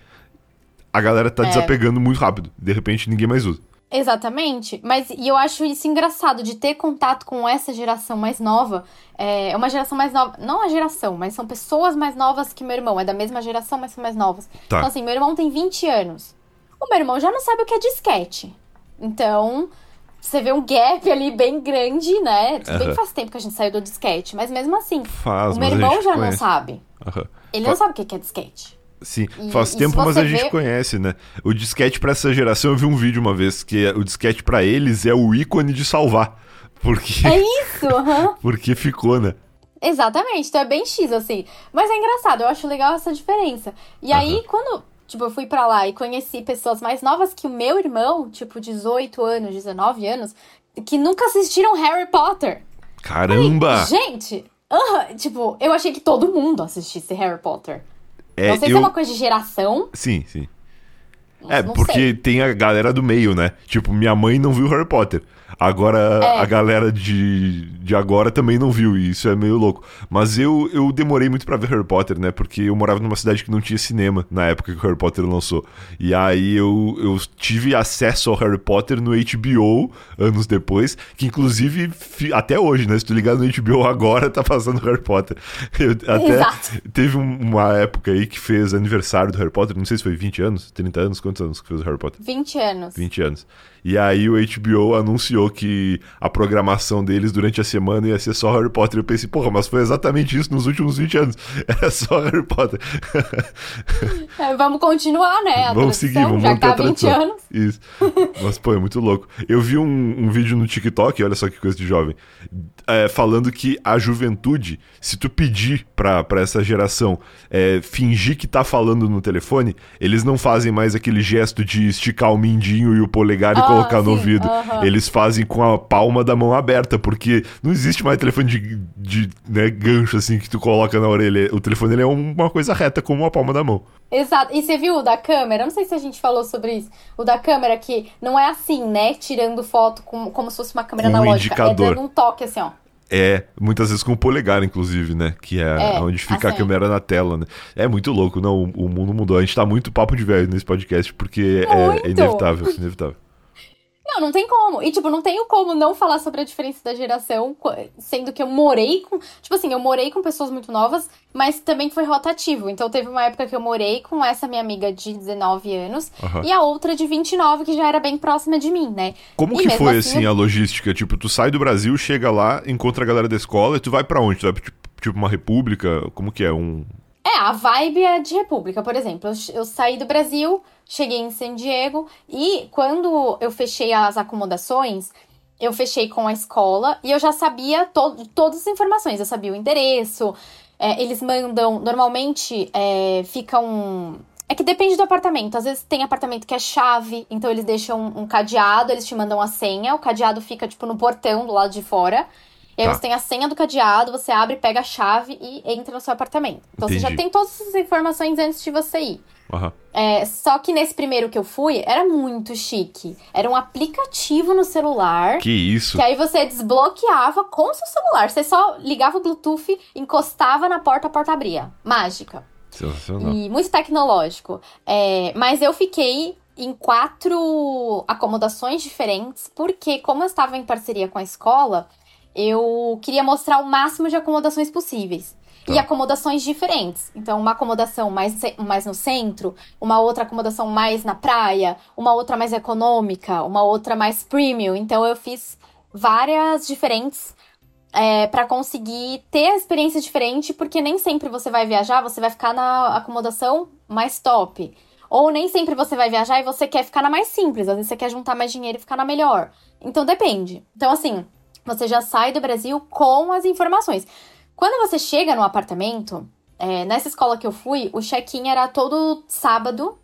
A galera tá é. desapegando muito rápido. De repente ninguém mais usa. Exatamente, mas e eu acho isso engraçado de ter contato com essa geração mais nova. É uma geração mais nova, não a geração, mas são pessoas mais novas que meu irmão. É da mesma geração, mas são mais novas. Tá. Então, assim, meu irmão tem 20 anos. O meu irmão já não sabe o que é disquete. Então, você vê um gap ali bem grande, né? Tudo uhum. bem que faz tempo que a gente saiu do disquete, mas mesmo assim. Faz, o meu irmão já conhece. não sabe. Uhum. Ele Fa não sabe o que é disquete. Sim, e, faz tempo, mas a gente vê... conhece, né? O disquete para essa geração, eu vi um vídeo uma vez que o disquete para eles é o ícone de salvar. Porque... É isso, uhum. porque ficou, né? Exatamente, então é bem X, assim. Mas é engraçado, eu acho legal essa diferença. E uhum. aí, quando, tipo, eu fui para lá e conheci pessoas mais novas que o meu irmão, tipo, 18 anos, 19 anos, que nunca assistiram Harry Potter. Caramba! Falei, gente, uh, tipo, eu achei que todo mundo assistisse Harry Potter. É, não sei eu... se é uma coisa de geração. Sim, sim. é, porque sei. tem a galera do meio, né? Tipo, minha mãe não viu Harry Potter. Agora, é. a galera de, de agora também não viu, e isso é meio louco. Mas eu, eu demorei muito para ver Harry Potter, né? Porque eu morava numa cidade que não tinha cinema na época que o Harry Potter lançou. E aí eu, eu tive acesso ao Harry Potter no HBO, anos depois, que inclusive, até hoje, né? Se tu ligar no HBO agora, tá passando Harry Potter. Eu, até Exato. teve uma época aí que fez aniversário do Harry Potter, não sei se foi 20 anos, 30 anos, quantos anos que fez o Harry Potter? 20 anos. 20 anos. E aí o HBO anunciou que a programação deles durante a semana ia ser só Harry Potter. Eu pensei, porra, mas foi exatamente isso nos últimos 20 anos. Era só Harry Potter. É, vamos continuar, né? A vamos seguir, vamos já manter tá a tradição. 20 anos. Isso. Mas, pô, é muito louco. Eu vi um, um vídeo no TikTok, olha só que coisa de jovem, é, falando que a juventude, se tu pedir pra, pra essa geração é, fingir que tá falando no telefone, eles não fazem mais aquele gesto de esticar o mindinho e o polegar e Ah, colocar no sim, ouvido. Eles fazem com a palma da mão aberta, porque não existe mais telefone de, de né, gancho assim que tu coloca na orelha. O telefone ele é uma coisa reta, como a palma da mão. Exato. E você viu o da câmera? Não sei se a gente falou sobre isso. O da câmera que não é assim, né? Tirando foto com, como se fosse uma câmera um analógica. indicador. É dando um toque assim, ó. É, muitas vezes com o polegar, inclusive, né? Que é, É, onde fica a assim. câmera na tela, né? É muito louco, não? O, o mundo mudou. A gente tá muito papo de velho nesse podcast, porque é- é, inevitável, inevitável. Não, não tem como. E, tipo, não tenho como não falar sobre a diferença da geração, sendo que eu morei com. Tipo assim, eu morei com pessoas muito novas, mas também foi rotativo. Então, teve uma época que eu morei com essa minha amiga de 19 anos Aham. e a outra de 29, que já era bem próxima de mim, né? Como E que foi, assim, assim, a logística? Tipo, tu sai do Brasil, chega lá, encontra a galera da escola e tu vai pra onde? Tu vai pra, tipo, tipo uma república? Como que é? Um... É, a vibe é de república, por exemplo. Eu, eu saí do Brasil, cheguei em San Diego e quando eu fechei as acomodações, eu fechei com a escola e eu já sabia to todas as informações. Eu sabia o endereço, é, eles mandam. Normalmente é, fica um. É que depende do apartamento. Às vezes tem apartamento que é chave, então eles deixam um cadeado, eles te mandam a senha, o cadeado fica, tipo, no portão do lado de fora. E aí Tá. você tem a senha do cadeado, você abre, pega a chave e entra no seu apartamento. Então você já Entendi. tem todas essas informações antes de você ir. Aham. É, só que nesse primeiro que eu fui, era muito chique. Era um aplicativo no celular. Que isso? Que aí você desbloqueava com o seu celular. Você só ligava o Bluetooth, encostava na porta, a porta abria. Mágica. Sensacional. E muito tecnológico. É, mas eu fiquei em quatro acomodações diferentes, porque como eu estava em parceria com a escola, eu queria mostrar o máximo de acomodações possíveis. E Tá. acomodações diferentes. Então, uma acomodação mais, mais no centro, uma outra acomodação mais na praia, uma outra mais econômica, uma outra mais premium. Então, eu fiz várias diferentes é, para conseguir ter a experiência diferente, porque nem sempre você vai viajar, você vai ficar na acomodação mais top. Ou nem sempre você vai viajar e você quer ficar na mais simples, às vezes você quer juntar mais dinheiro e ficar na melhor. Então depende. Então, assim, você já sai do Brasil com as informações. Quando você chega no apartamento, é, nessa escola que eu fui, o check-in era todo sábado,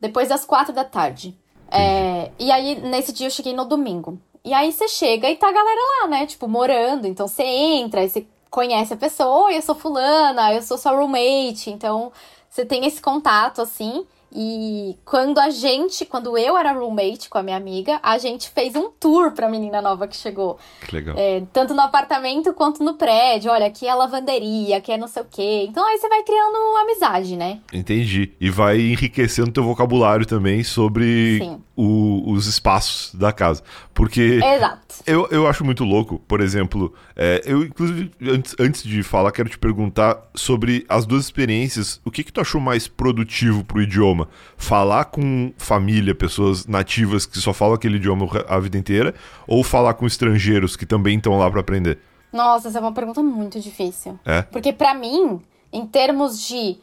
depois das quatro da tarde. É, e aí, nesse dia, eu cheguei no domingo. E aí você chega e tá a galera lá, né? Tipo, morando. Então você entra, aí você conhece a pessoa, oi, eu sou fulana, eu sou sua roommate. Então você tem esse contato, assim. E quando a gente, quando eu era roommate com a minha amiga, a gente fez um tour pra menina nova que chegou. Que legal. É, tanto no apartamento quanto no prédio. Olha, aqui é lavanderia, aqui é não sei o quê. Então aí você vai criando amizade, né? Entendi. E vai enriquecendo teu vocabulário também sobre o- os espaços da casa. Porque Exato. eu, eu acho muito louco, por exemplo, é, eu inclusive, antes, antes de falar, quero te perguntar sobre as duas experiências. O que que tu achou mais produtivo pro idioma? Falar com família, pessoas nativas que só falam aquele idioma a vida inteira, ou falar com estrangeiros que também estão lá pra aprender? Nossa, essa é uma pergunta muito difícil. É? Porque pra mim, em termos de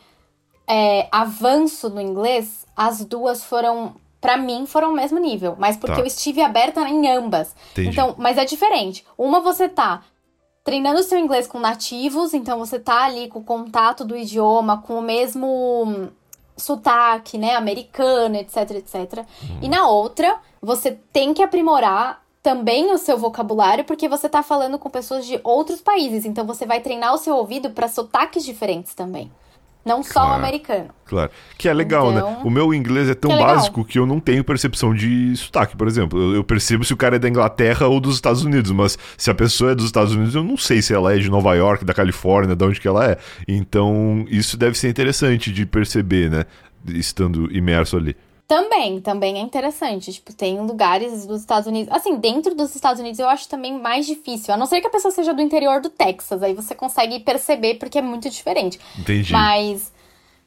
é, avanço no inglês, as duas foram, Pra mim, foram o mesmo nível. Mas porque Tá. eu estive aberta em ambas. Entendi. Então, mas é diferente. Uma você tá treinando o seu inglês com nativos, então você tá ali com o contato do idioma, com o mesmo sotaque, né, americano, etc, etc. E na outra, você tem que aprimorar também o seu vocabulário, porque você tá falando com pessoas de outros países, então você vai treinar o seu ouvido para sotaques diferentes também. Não só o Claro. americano. Claro. Que é legal, né? Então, O meu inglês é tão é básico que eu não tenho percepção de sotaque, por exemplo. Eu, eu percebo se o cara é da Inglaterra ou dos Estados Unidos, mas se a pessoa é dos Estados Unidos, eu não sei se ela é de Nova York, da Califórnia, de onde que ela é. Então, isso deve ser interessante de perceber, né? Estando imerso ali. Também, também é interessante. Tipo, tem lugares dos Estados Unidos. Assim, dentro dos Estados Unidos eu acho também mais difícil. A não ser que a pessoa seja do interior do Texas. Aí você consegue perceber porque é muito diferente. Entendi. Mas,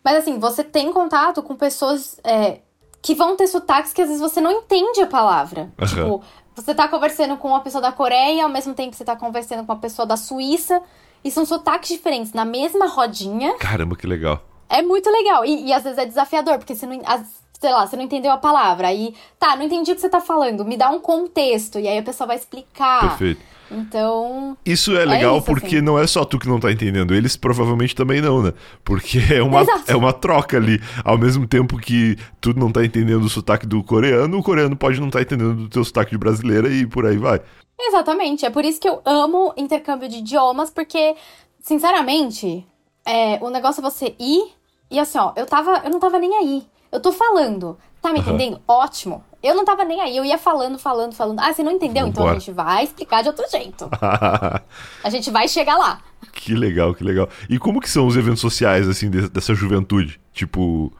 mas assim, você tem contato com pessoas é, que vão ter sotaques que às vezes você não entende a palavra. Aham. Tipo, você tá conversando com uma pessoa da Coreia, ao mesmo tempo que você tá conversando com uma pessoa da Suíça, e são sotaques diferentes na mesma rodinha. Caramba, que legal. É muito legal. E, e às vezes é desafiador, porque você não. as- sei lá, você não entendeu a palavra. Aí, tá, não entendi o que você tá falando. Me dá um contexto. E aí a pessoa vai explicar. Perfeito. Então. Isso é legal isso, porque assim. não é só tu que não tá entendendo, eles provavelmente também não, né? Porque é uma, Exato. é uma troca ali. Ao mesmo tempo que tu não tá entendendo o sotaque do coreano, o coreano pode não tá entendendo do teu sotaque de brasileira e por aí vai. Exatamente. É por isso que eu amo intercâmbio de idiomas, porque, sinceramente, é, o negócio é você ir e assim, ó, eu tava. Eu não tava nem aí. Eu tô falando. Tá me entendendo? Ótimo. Eu não tava nem aí. Eu ia falando, falando, falando. Ah, você não entendeu? Então a gente vai explicar de outro jeito. A gente vai chegar lá. que legal, que legal. E como que são os eventos sociais, assim, de- dessa juventude? Tipo,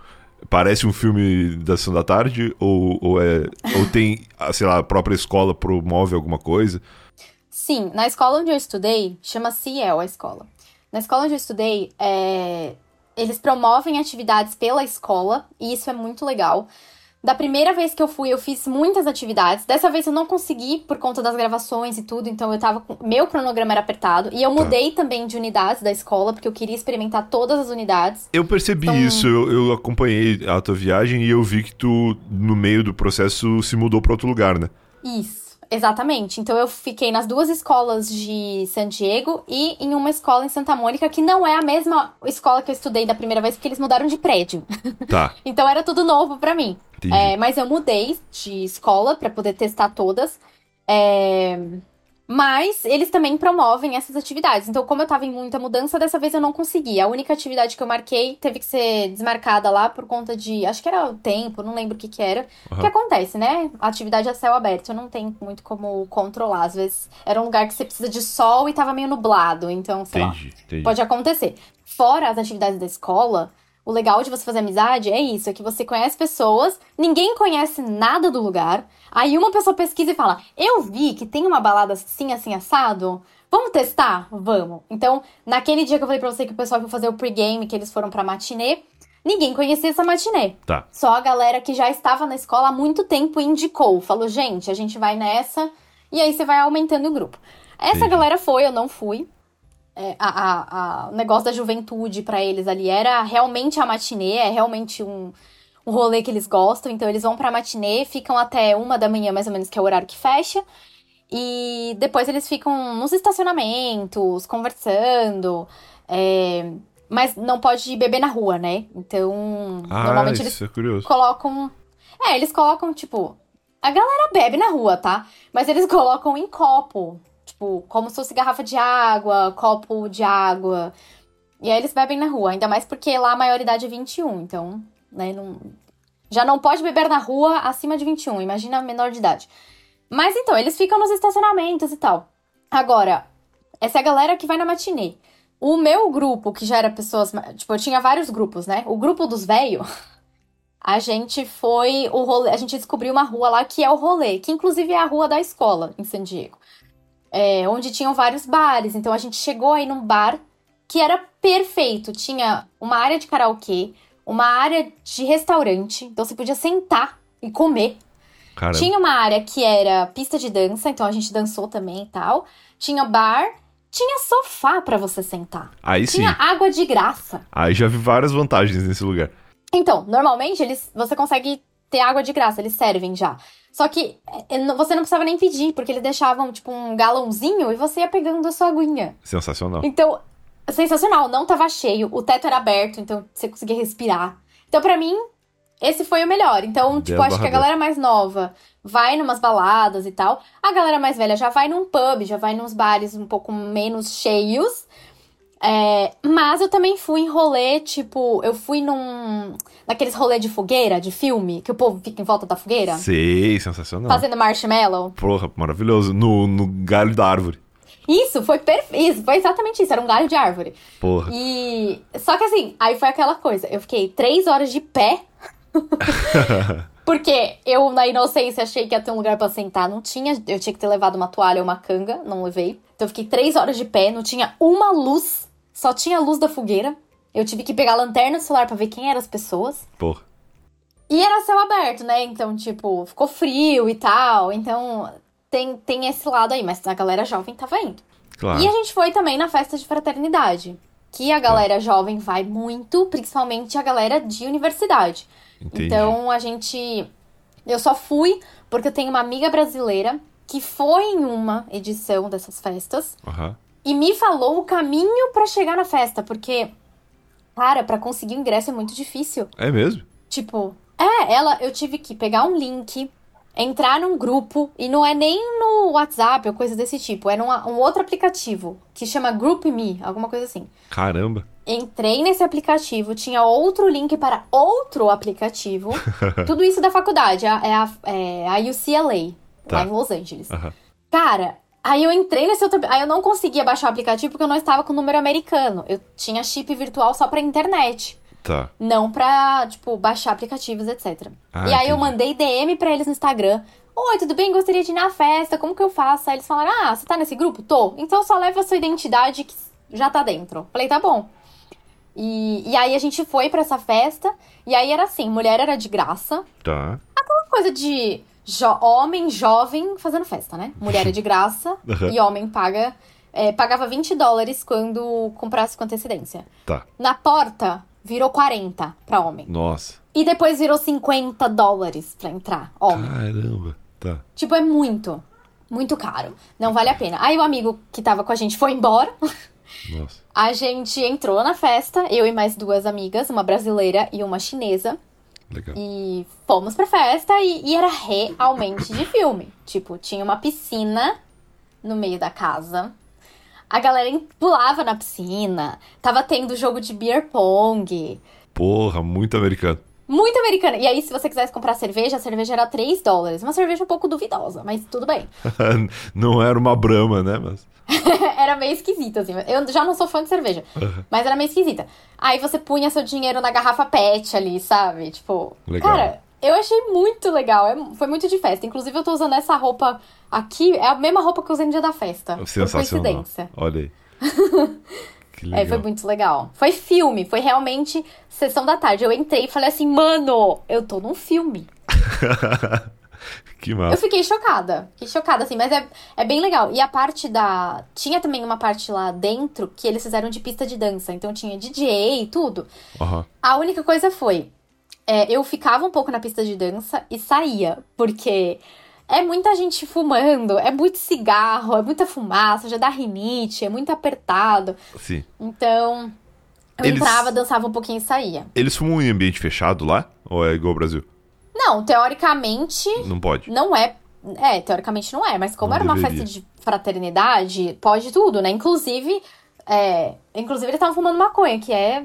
parece um filme da Sessão da Tarde? Ou, ou, é, ou tem, ah, sei lá, a própria escola promove alguma coisa? Sim, na escola onde eu estudei, chama Ciel a escola. Na escola onde eu estudei, é, eles promovem atividades pela escola, e isso é muito legal. Da primeira vez que eu fui, eu fiz muitas atividades. Dessa vez eu não consegui por conta das gravações e tudo, então eu tava com. Meu cronograma era apertado. E eu Tá. mudei também de unidades da escola, porque eu queria experimentar todas as unidades. Eu percebi Então- isso, eu, eu acompanhei a tua viagem e eu vi que tu, no meio do processo, se mudou pra outro lugar, né? Isso, exatamente. Então eu fiquei nas duas escolas de San Diego e em uma escola em Santa Mônica, que não é a mesma escola que eu estudei da primeira vez, porque eles mudaram de prédio. Tá, Então era tudo novo pra mim. É, mas eu mudei de escola pra poder testar todas. É, Mas eles também promovem essas atividades. Então, como eu tava em muita mudança, dessa vez eu não consegui. A única atividade que eu marquei teve que ser desmarcada lá por conta de. Acho que era o tempo, não lembro o que que era. O que acontece, né? A atividade é céu aberto, não tenho muito como controlar. Às vezes era um lugar que você precisa de sol e tava meio nublado. Então, sei lá. Entendi, entendi. Pode acontecer. Fora as atividades da escola, o legal de você fazer amizade é isso, é que você conhece pessoas, ninguém conhece nada do lugar. Aí uma pessoa pesquisa e fala: "Eu vi que tem uma balada assim assim assado. Vamos testar? Vamos". Então, naquele dia que eu falei pra você que o pessoal foi fazer o pregame, que eles foram pra matinê, ninguém conhecia essa matinê. Tá. Só a galera que já estava na escola há muito tempo indicou, falou: "Gente, a gente vai nessa". E aí você vai aumentando o grupo. Essa Entendi. galera foi, eu não fui é, a, a- a- o negócio da juventude pra eles ali era realmente a matinê, é realmente um, um rolê que eles gostam. Então eles vão pra matinê, ficam até uma da manhã, mais ou menos, que é o horário que fecha. E depois eles ficam nos estacionamentos, conversando. é, mas não pode beber na rua, né? Então, Ah, normalmente eles é colocam. É, eles colocam, tipo. A galera bebe na rua, tá? Mas eles colocam em copo. Tipo, como se fosse garrafa de água, copo de água. E aí eles bebem na rua. Ainda mais porque lá a maioridade é 21. Então, né, não. Já não pode beber na rua acima de 21. Imagina menor de idade. Mas então, eles ficam nos estacionamentos e tal. Agora, essa é a galera que vai na matinê. O meu grupo, que já era pessoas. Tipo, eu tinha vários grupos, né? O grupo dos velhos. A gente foi o rolê, a gente descobriu uma rua lá que é o rolê, que inclusive é a rua da escola em San Diego. É, onde tinham vários bares. Então a gente chegou aí num bar que era perfeito. Tinha uma área de karaokê, uma área de restaurante, então você podia sentar e comer. Caramba. Tinha uma área que era pista de dança, então a gente dançou também e tal. Tinha bar, tinha sofá pra você sentar. Aí sim. Tinha água de graça. Aí já vi várias vantagens nesse lugar. Então, normalmente eles você consegue ter água de graça, eles servem já. Só que é, não- você não precisava nem pedir, porque eles deixavam tipo um galãozinho e você ia pegando a sua aguinha. Sensacional. Então, sensacional, não tava cheio, o teto era aberto, então você conseguia respirar. Então, pra mim, esse foi o melhor. Então, tipo, 10 acho que a galera mais nova vai numas baladas e tal. A galera mais velha já vai num pub, já vai nos bares um pouco menos cheios. É, mas eu também fui em rolê, tipo, eu fui num. naqueles rolê de fogueira, de filme, que o povo fica em volta da fogueira, Sei, sensacional. fazendo marshmallow. Porra, maravilhoso. No, no galho da árvore. Isso, foi perfeito. Isso, foi exatamente isso, era um galho de árvore. Porra. E. Só que assim, aí foi aquela coisa. Eu fiquei três horas de pé. Porque eu, na inocência, achei que ia ter um lugar pra sentar. Não tinha. Eu tinha que ter levado uma toalha ou uma canga. Não levei. Então eu fiquei três horas de pé. Não tinha uma luz. Só tinha a luz da fogueira. Eu tive que pegar a lanterna do celular pra ver quem eram as pessoas. Porra. E era céu aberto, né? Então, tipo, ficou frio e tal. Então, tem, tem esse lado aí. Mas a galera jovem tava indo. Claro. E a gente foi também na festa de fraternidade. Que a galera jovem vai muito, principalmente a galera de universidade. Entendi. Então a gente. Eu só fui porque eu tenho uma amiga brasileira que foi em uma edição dessas festas Aham. E me falou o caminho pra chegar na festa, porque, cara, pra conseguir ingresso é muito difícil. É mesmo? Tipo, é, ela, eu tive que pegar um link, entrar num grupo, e não é nem no WhatsApp ou coisa desse tipo, é num um outro aplicativo que chama GroupMe, alguma coisa assim. Caramba. Entrei nesse aplicativo, tinha outro link para outro aplicativo. Tudo isso da faculdade, é a, é a UCLA, Tá. lá em Los Angeles. Aham. Cara, aí eu entrei nesse outro. Aí eu não conseguia baixar o aplicativo porque eu não estava com número americano. Eu tinha chip virtual só pra internet. Tá. Não pra, tipo, baixar aplicativos, etc. Ah, e aí eu mandei DM pra eles no Instagram. Oi, tudo bem? Gostaria de ir na festa, como que eu faço? Aí eles falaram, ah, você tá nesse grupo? Tô. Então só leva a sua identidade que já tá dentro. Falei, tá bom. E, e aí a gente foi pra essa festa, e aí era assim, mulher era de graça, Tá. uma coisa de jo- homem jovem fazendo festa, né? Mulher é de graça Aham. e homem paga, é, pagava 20 dólares quando comprasse com antecedência. Tá. Na porta, virou 40 pra homem. Nossa. E depois virou 50 dólares pra entrar, homem. Caramba. Tá. Tipo, é muito, muito caro. Não vale a pena. Aí o amigo que tava com a gente foi embora. Nossa. A gente entrou na festa, eu e mais duas amigas, uma brasileira e uma chinesa. Legal. E fomos pra festa e, e era realmente de filme. Tipo, tinha uma piscina no meio da casa. A galera pulava na piscina. Tava tendo jogo de beer pong. Porra, muito americano. Muito americana. E aí, se você quisesse comprar cerveja, a cerveja era 3 dólares. Uma cerveja um pouco duvidosa, mas tudo bem. Não era uma brama, né? Mas. era meio esquisita, assim. Eu já não sou fã de cerveja, Aham. mas era meio esquisita. Aí você punha seu dinheiro na garrafa PET ali, sabe? Tipo, Legal. cara, eu achei muito legal. É- foi muito de festa. Inclusive, eu tô usando essa roupa aqui, é a mesma roupa que eu usei no dia da festa. Sensacional. coincidência. Olha aí. Que É, foi muito legal. Foi filme, foi realmente sessão da tarde. Eu entrei e falei assim, mano, eu tô num filme. que Eu massa. fiquei chocada. Fiquei chocada, assim, mas é, é bem legal. E a parte da. Tinha também uma parte lá dentro que eles fizeram de pista de dança. Então tinha DJ e tudo. Aham. A única coisa foi. é, eu ficava um pouco na pista de dança e saía. Porque é muita gente fumando, é muito cigarro, é muita fumaça, já dá rinite, é muito apertado. Sim. Então. Eu Eles- entrava, dançava um pouquinho e saía. Eles fumam em ambiente fechado lá? Ou é igual ao Brasil? Não, teoricamente. Não pode. Não é. É, teoricamente não é, mas como Não era uma deveria. festa de fraternidade, pode tudo, né? Inclusive, é, inclusive eles estavam fumando maconha, que é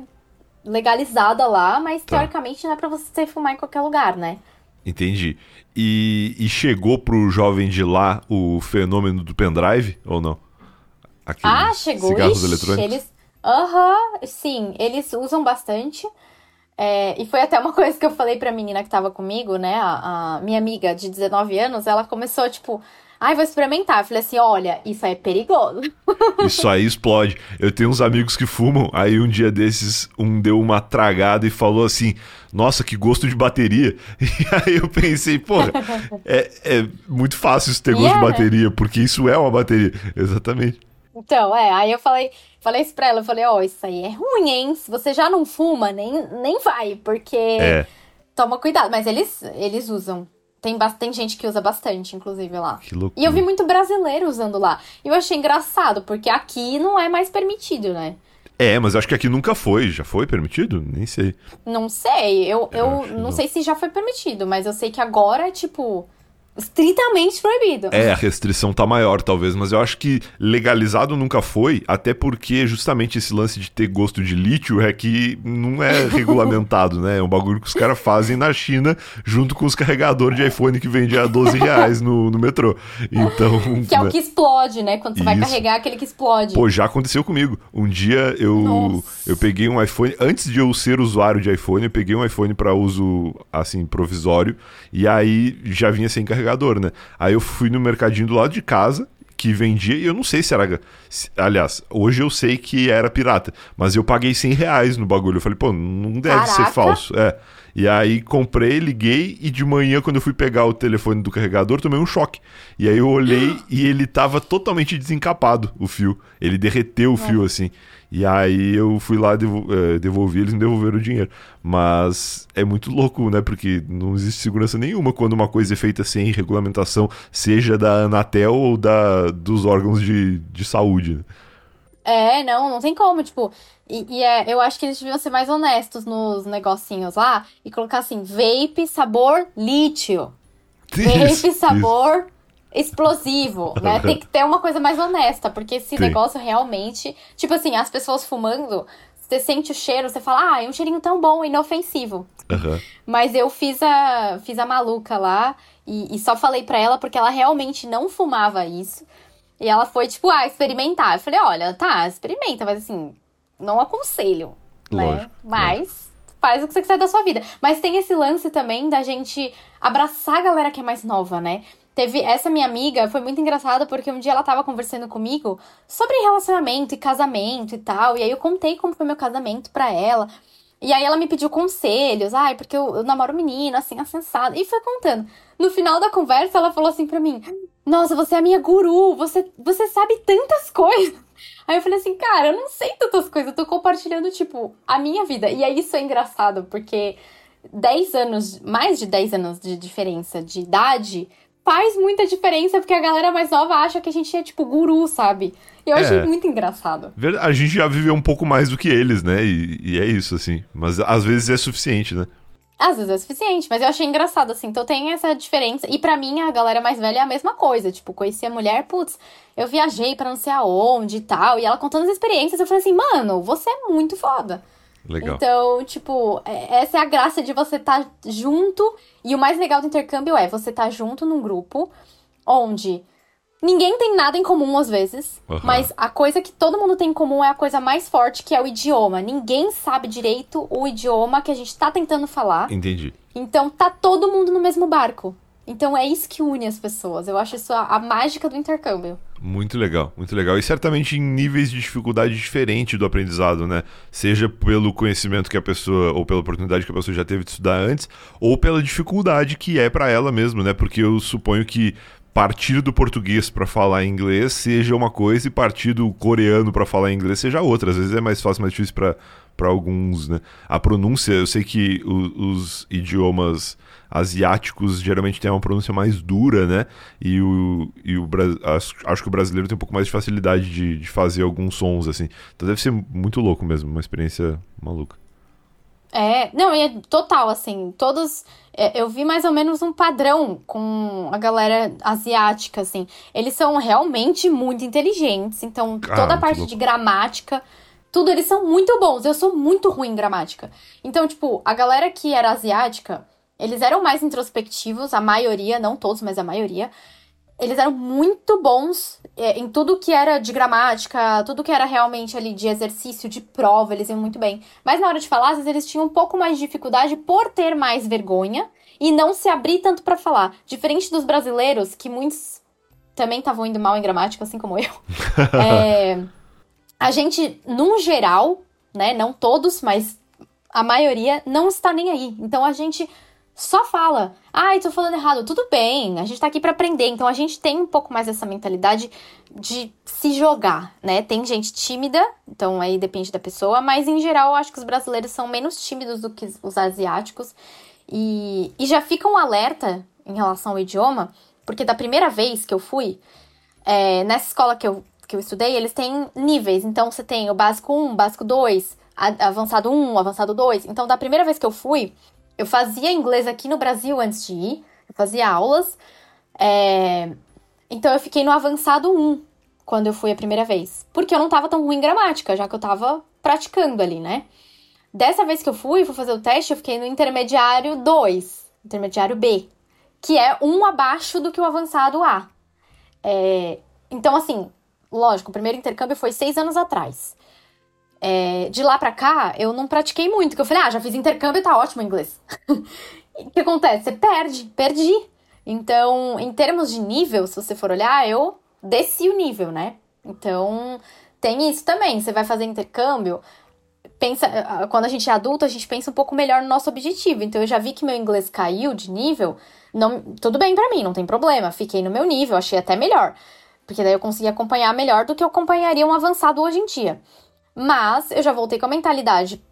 legalizada lá, mas Tá. teoricamente não é pra você fumar em qualquer lugar, né? Entendi. E, e chegou pro jovem de lá o fenômeno do pendrive ou não? Aqueles ah, chegou. cigarros Ixi, eletrônicos? eles. Aham, sim, eles usam bastante. É, e foi até uma coisa que eu falei pra menina que tava comigo, né? A, a minha amiga de 19 anos, ela começou, tipo, ai, vou experimentar. Eu falei assim: olha, isso aí é perigoso. Isso aí explode. Eu tenho uns amigos que fumam, aí um dia desses, um deu uma tragada e falou assim: Nossa, que gosto de bateria. E aí eu pensei, porra, é, é muito fácil isso ter gosto é, de né? bateria, porque isso é uma bateria. Exatamente. Então, é, aí eu falei, falei isso pra ela, eu falei, ó, isso aí é ruim, hein? Se você já não fuma, nem, nem vai, porque É, toma cuidado. Mas eles, eles usam. Tem, tem gente que usa bastante, inclusive, lá. que loucura. E eu vi muito brasileiro usando lá. E eu achei engraçado, porque aqui não é mais permitido, né? É, mas eu acho que aqui nunca foi. Já foi permitido? Nem sei. Não sei, eu, Eu eu que não não. sei se já foi permitido, mas eu sei que agora é, tipo, estritamente proibido. É, a restrição tá maior, talvez, mas eu acho que legalizado nunca foi, até porque justamente esse lance de ter gosto de lítio é que não é regulamentado, né? É um bagulho que os caras fazem na China junto com os carregadores de iPhone que vende a 12 reais no, no metrô. Então. Que é o né? que explode, né? Quando você vai Isso. carregar aquele que explode. Pô, já aconteceu comigo. Um dia eu, Nossa. eu peguei um iPhone, antes de eu ser usuário de iPhone, eu peguei um iPhone pra uso assim provisório e aí já vinha sem carregador, né? Aí eu fui no mercadinho do lado de casa que vendia e eu não sei se era, se- aliás, hoje eu sei que era pirata, mas eu paguei 100 reais no bagulho. Eu falei, pô, não deve ser Caraca. falso. É. E aí comprei, liguei e de manhã, quando eu fui pegar o telefone do carregador, tomei um choque. E aí eu olhei e ele tava totalmente desencapado, o fio. Ele derreteu o fio assim. E aí eu fui lá eh, devolver, eles me devolveram o dinheiro. Mas é muito louco, né? Porque não existe segurança nenhuma quando uma coisa é feita sem regulamentação, seja da Anatel ou da, dos órgãos de, de saúde. Né? É, não, não tem como, tipo. E, e, é, eu acho que eles deviam ser mais honestos nos negocinhos lá e colocar assim: vape sabor lítio. Isso, vape sabor isso. explosivo, né? Tem que ter uma coisa mais honesta, porque esse negócio realmente. Tipo assim, as pessoas fumando, você sente o cheiro, você fala, ah, é um cheirinho tão bom, inofensivo. Uhum. Mas eu fiz a, fiz a maluca lá e, e só falei pra ela porque ela realmente não fumava isso. E ela foi, tipo, ah, experimentar. Eu falei, olha, tá, experimenta, mas assim, não aconselho, né? Lógico, né? Mas faz o que você quiser da sua vida. Mas tem esse lance também da gente abraçar a galera que é mais nova, né? Teve essa minha amiga, foi muito engraçada porque um dia ela tava conversando comigo sobre relacionamento e casamento e tal. E aí eu contei como foi meu casamento pra ela. E aí ela me pediu conselhos, ai, porque eu, eu namoro menina, assim, assensada. E foi contando. No final da conversa, ela falou assim pra mim: Nossa, você é a minha guru, você, você sabe tantas coisas. Aí eu falei assim, cara, eu não sei tantas coisas, eu tô compartilhando, tipo, a minha vida. E aí isso é engraçado, porque 10 anos, mais de 10 anos de diferença de idade faz muita diferença, porque a galera mais nova acha que a gente é, tipo, guru, sabe? Eu é. achei muito engraçado. A gente já viveu um pouco mais do que eles, né? E, e é isso, assim. Mas às vezes é suficiente, né? Às vezes é suficiente, mas eu achei engraçado, assim. Então tem essa diferença. E para mim, a galera mais velha é a mesma coisa. Tipo, conheci a mulher, putz, eu viajei para não sei aonde e tal. E ela contando as experiências, eu falei assim, mano, você é muito foda. Legal. Então, tipo, é, essa é a graça de você estar tá junto. E o mais legal do intercâmbio é você estar tá junto num grupo onde ninguém tem nada em comum às vezes, uhum. mas a coisa que todo mundo tem em comum é a coisa mais forte, que é o idioma. Ninguém sabe direito o idioma que a gente tá tentando falar. Entendi. Então tá todo mundo no mesmo barco. Então é isso que une as pessoas. Eu acho isso a, a, mágica do intercâmbio. Muito legal, muito legal. E certamente em níveis de dificuldade diferente do aprendizado, né? Seja pelo conhecimento que a pessoa, ou pela oportunidade que a pessoa já teve de estudar antes, ou pela dificuldade que é para ela mesmo, né? Porque eu suponho que partir do português para falar inglês seja uma coisa e partir do coreano para falar inglês seja outra. Às vezes é mais fácil, mais difícil para alguns, né? A pronúncia, eu sei que o, os idiomas asiáticos geralmente têm uma pronúncia mais dura, né? E o, e o acho, que o brasileiro tem um pouco mais de facilidade de, de fazer alguns sons, assim. Então deve ser muito louco mesmo, uma experiência maluca. É, não, e é total, assim, todos. É, eu vi mais ou menos um padrão com a galera asiática, assim. Eles são realmente muito inteligentes, então ah, toda a parte de gramática, tudo, eles são muito bons. Eu sou muito ruim em gramática. Então, tipo, a galera que era asiática eles eram mais introspectivos, a maioria, não todos, mas a maioria. Eles eram muito bons é, em tudo que era de gramática, tudo que era realmente ali de exercício, de prova, eles iam muito bem. Mas na hora de falar, às vezes eles tinham um pouco mais de dificuldade por ter mais vergonha e não se abrir tanto para falar. Diferente dos brasileiros, que muitos também estavam indo mal em gramática, assim como eu. é, a gente, num geral, né, não todos, mas a maioria não está nem aí. Então a gente só fala. Ai, tô falando errado. Tudo bem, a gente tá aqui para aprender. Então a gente tem um pouco mais essa mentalidade de se jogar, né? Tem gente tímida, então aí depende da pessoa, mas em geral eu acho que os brasileiros são menos tímidos do que os asiáticos. E, e já fica um alerta em relação ao idioma, porque da primeira vez que eu fui, é, nessa escola que eu, que eu estudei, eles têm níveis. Então você tem o básico 1, básico 2, avançado 1, avançado 2. Então da primeira vez que eu fui, eu fazia inglês aqui no Brasil antes de ir, eu fazia aulas. É... Então eu fiquei no avançado 1 quando eu fui a primeira vez. Porque eu não tava tão ruim em gramática, já que eu tava praticando ali, né? Dessa vez que eu fui, fui fazer o teste, eu fiquei no intermediário 2, intermediário B, que é um abaixo do que o avançado A. É... Então, assim, lógico, o primeiro intercâmbio foi seis anos atrás. É, de lá pra cá, eu não pratiquei muito, porque eu falei, ah, já fiz intercâmbio, tá ótimo o inglês. o que acontece? Você perde, perdi. Então, em termos de nível, se você for olhar, eu desci o nível, né? Então, tem isso também. Você vai fazer intercâmbio, pensa, quando a gente é adulto, a gente pensa um pouco melhor no nosso objetivo. Então eu já vi que meu inglês caiu de nível, não, tudo bem para mim, não tem problema. Fiquei no meu nível, achei até melhor. Porque daí eu consegui acompanhar melhor do que eu acompanharia um avançado hoje em dia. Mas eu já voltei com a mentalidade,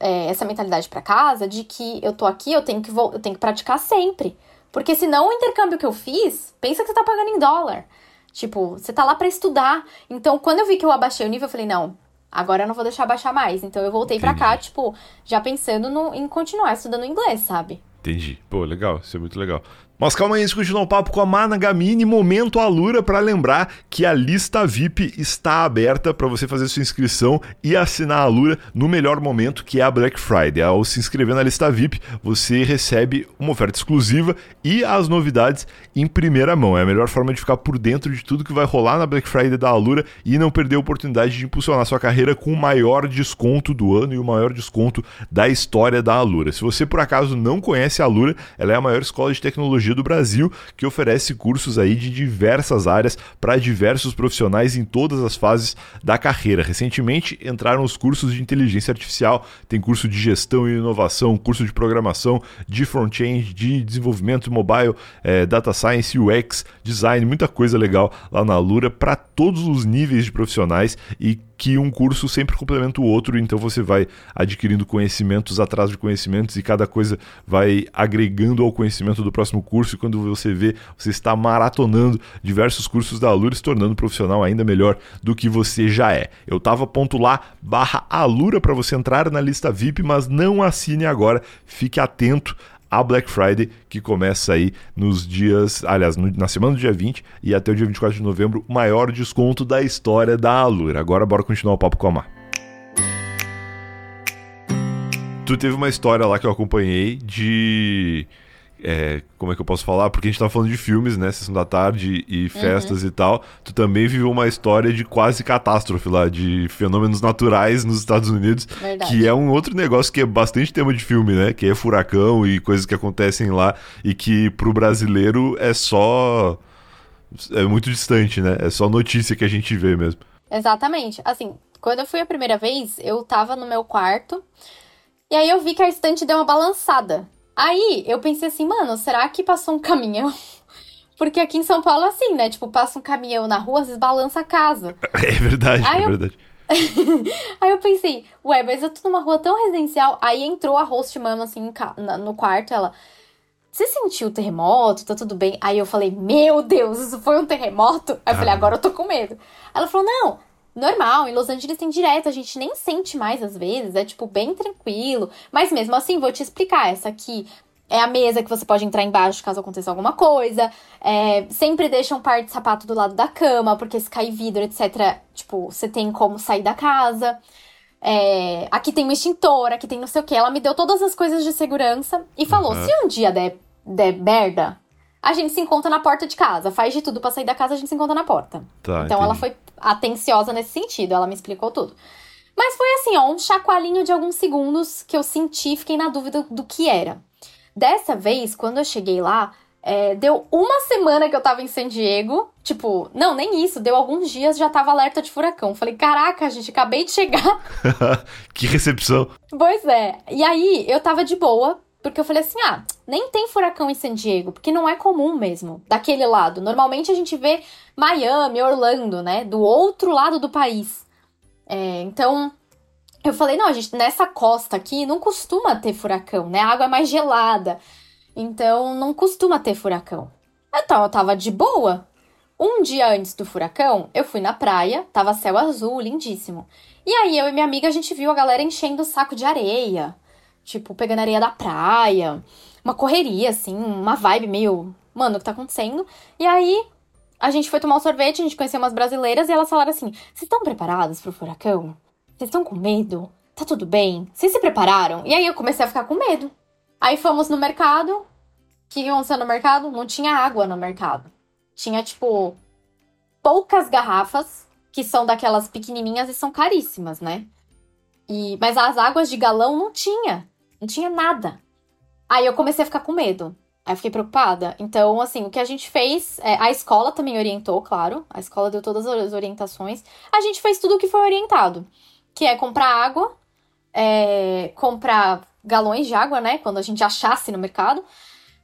é, essa mentalidade para casa, de que eu tô aqui, eu tenho que, eu tenho que praticar sempre. Porque senão o intercâmbio que eu fiz, pensa que você tá pagando em dólar. Tipo, você tá lá para estudar. Então, quando eu vi que eu abaixei o nível, eu falei, não, agora eu não vou deixar baixar mais. Então eu voltei para cá, tipo, já pensando no, em continuar estudando inglês, sabe? Entendi. Pô, legal, isso é muito legal. Mas calma aí, a gente continua o papo com a Managamini, momento Alura, para lembrar que a lista VIP está aberta para você fazer sua inscrição e assinar a Alura no melhor momento, que é a Black Friday. Ao se inscrever na lista VIP, você recebe uma oferta exclusiva e as novidades em primeira mão. É a melhor forma de ficar por dentro de tudo que vai rolar na Black Friday da Alura e não perder a oportunidade de impulsionar sua carreira com o maior desconto do ano e o maior desconto da história da Alura. Se você por acaso não conhece a Alura, ela é a maior escola de tecnologia Do Brasil, que oferece cursos aí de diversas áreas para diversos profissionais em todas as fases da carreira. Recentemente entraram os cursos de inteligência artificial, tem curso de gestão e inovação, curso de programação, de front-end, de desenvolvimento mobile, é, data science, UX, design, muita coisa legal lá na Lura para todos os níveis de profissionais e que um curso sempre complementa o outro, então você vai adquirindo conhecimentos atrás de conhecimentos e cada coisa vai agregando ao conhecimento do próximo curso. E quando você vê, você está maratonando diversos cursos da Alura, se tornando um profissional ainda melhor do que você já é. Eu tava ponto lá barra Alura para você entrar na lista VIP, mas não assine agora. Fique atento a Black Friday, que começa aí nos dias, aliás, no, na semana do dia 20 e até o dia 24 de novembro, o maior desconto da história da Alura. Agora bora continuar o papo com a Mar. Tu teve uma história lá que eu acompanhei de é, como é que eu posso falar? Porque a gente tá falando de filmes, né? Sessão da tarde e uhum. festas uhum. e tal. Tu também viveu uma história de quase catástrofe lá, de fenômenos naturais nos Estados Unidos. Verdade. Que é um outro negócio que é bastante tema de filme, né? Que é furacão e coisas que acontecem lá e que pro brasileiro é só. É muito distante, né? É só notícia que a gente vê mesmo. Exatamente. Assim, quando eu fui a primeira vez, eu tava no meu quarto. E aí eu vi que a estante deu uma balançada. Aí eu pensei assim, mano, será que passou um caminhão? Porque aqui em São Paulo é assim, né? Tipo, passa um caminhão na rua, vezes balança a casa. É verdade, Aí é eu... verdade. Aí eu pensei, ué, mas eu tô numa rua tão residencial. Aí entrou a host mama, assim, no quarto, ela. Você sentiu o terremoto? Tá tudo bem? Aí eu falei, meu Deus, isso foi um terremoto? Aí eu falei, agora eu tô com medo. Ela falou, não, normal. Em Los Angeles tem direto, a gente nem sente mais às vezes, é tipo bem tranquilo. Mas mesmo assim, vou te explicar. Essa aqui é a mesa que você pode entrar embaixo caso aconteça alguma coisa. É, sempre deixa um par de sapato do lado da cama, porque se cair vidro, etc., tipo, você tem como sair da casa. É, aqui tem um extintor, aqui tem não sei o que. Ela me deu todas as coisas de segurança e falou: uhum. se um dia der, der merda, a gente se encontra na porta de casa. Faz de tudo para sair da casa, a gente se encontra na porta. Tá, então entendi. ela foi atenciosa nesse sentido, ela me explicou tudo. Mas foi assim, ó, um chacoalhinho de alguns segundos que eu senti, fiquei na dúvida do que era. Dessa vez, quando eu cheguei lá, é, deu uma semana que eu tava em San Diego. Tipo, não, nem isso. Deu alguns dias, já tava alerta de furacão. Falei, caraca, gente, acabei de chegar. que recepção. Pois é. E aí, eu tava de boa, porque eu falei assim: ah, nem tem furacão em San Diego, porque não é comum mesmo, daquele lado. Normalmente a gente vê Miami, Orlando, né? Do outro lado do país. É, então, eu falei: não, gente, nessa costa aqui não costuma ter furacão, né? A água é mais gelada. Então, não costuma ter furacão. Então, eu tava de boa. Um dia antes do furacão, eu fui na praia, tava céu azul, lindíssimo. E aí, eu e minha amiga, a gente viu a galera enchendo o saco de areia Tipo, pegando areia da praia. Uma correria, assim, uma vibe meio. Mano, o que tá acontecendo? E aí, a gente foi tomar um sorvete, a gente conheceu umas brasileiras e elas falaram assim: Vocês estão preparados pro furacão? Vocês estão com medo? Tá tudo bem? Vocês se prepararam? E aí eu comecei a ficar com medo. Aí fomos no mercado. O que aconteceu no mercado? Não tinha água no mercado. Tinha, tipo, poucas garrafas, que são daquelas pequenininhas e são caríssimas, né? E, mas as águas de galão não tinha. Não tinha nada. Aí eu comecei a ficar com medo. Aí eu fiquei preocupada. Então, assim, o que a gente fez. É, a escola também orientou, claro. A escola deu todas as orientações. A gente fez tudo o que foi orientado. Que é comprar água, é, comprar galões de água, né? Quando a gente achasse no mercado.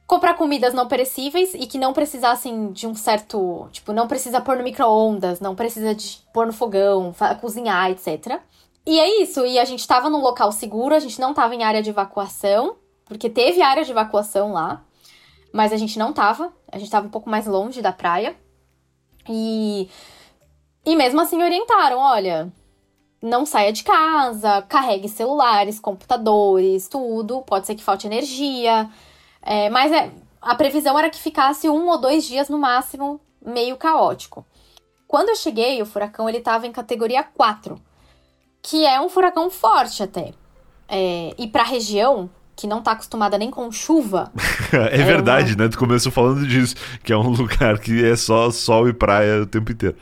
Comprar comidas não perecíveis e que não precisassem de um certo. Tipo, não precisa pôr no micro-ondas, não precisa de pôr no fogão, cozinhar, etc. E é isso. E a gente tava num local seguro, a gente não tava em área de evacuação, porque teve área de evacuação lá, mas a gente não tava. A gente tava um pouco mais longe da praia. E. E mesmo assim orientaram: olha, não saia de casa, carregue celulares, computadores, tudo. Pode ser que falte energia. É, mas é, a previsão era que ficasse um ou dois dias no máximo, meio caótico. Quando eu cheguei, o furacão ele estava em categoria 4, que é um furacão forte até. É, e para a região, que não está acostumada nem com chuva. é, é, verdade, uma... né? Tu começou falando disso, que é um lugar que é só sol e praia o tempo inteiro.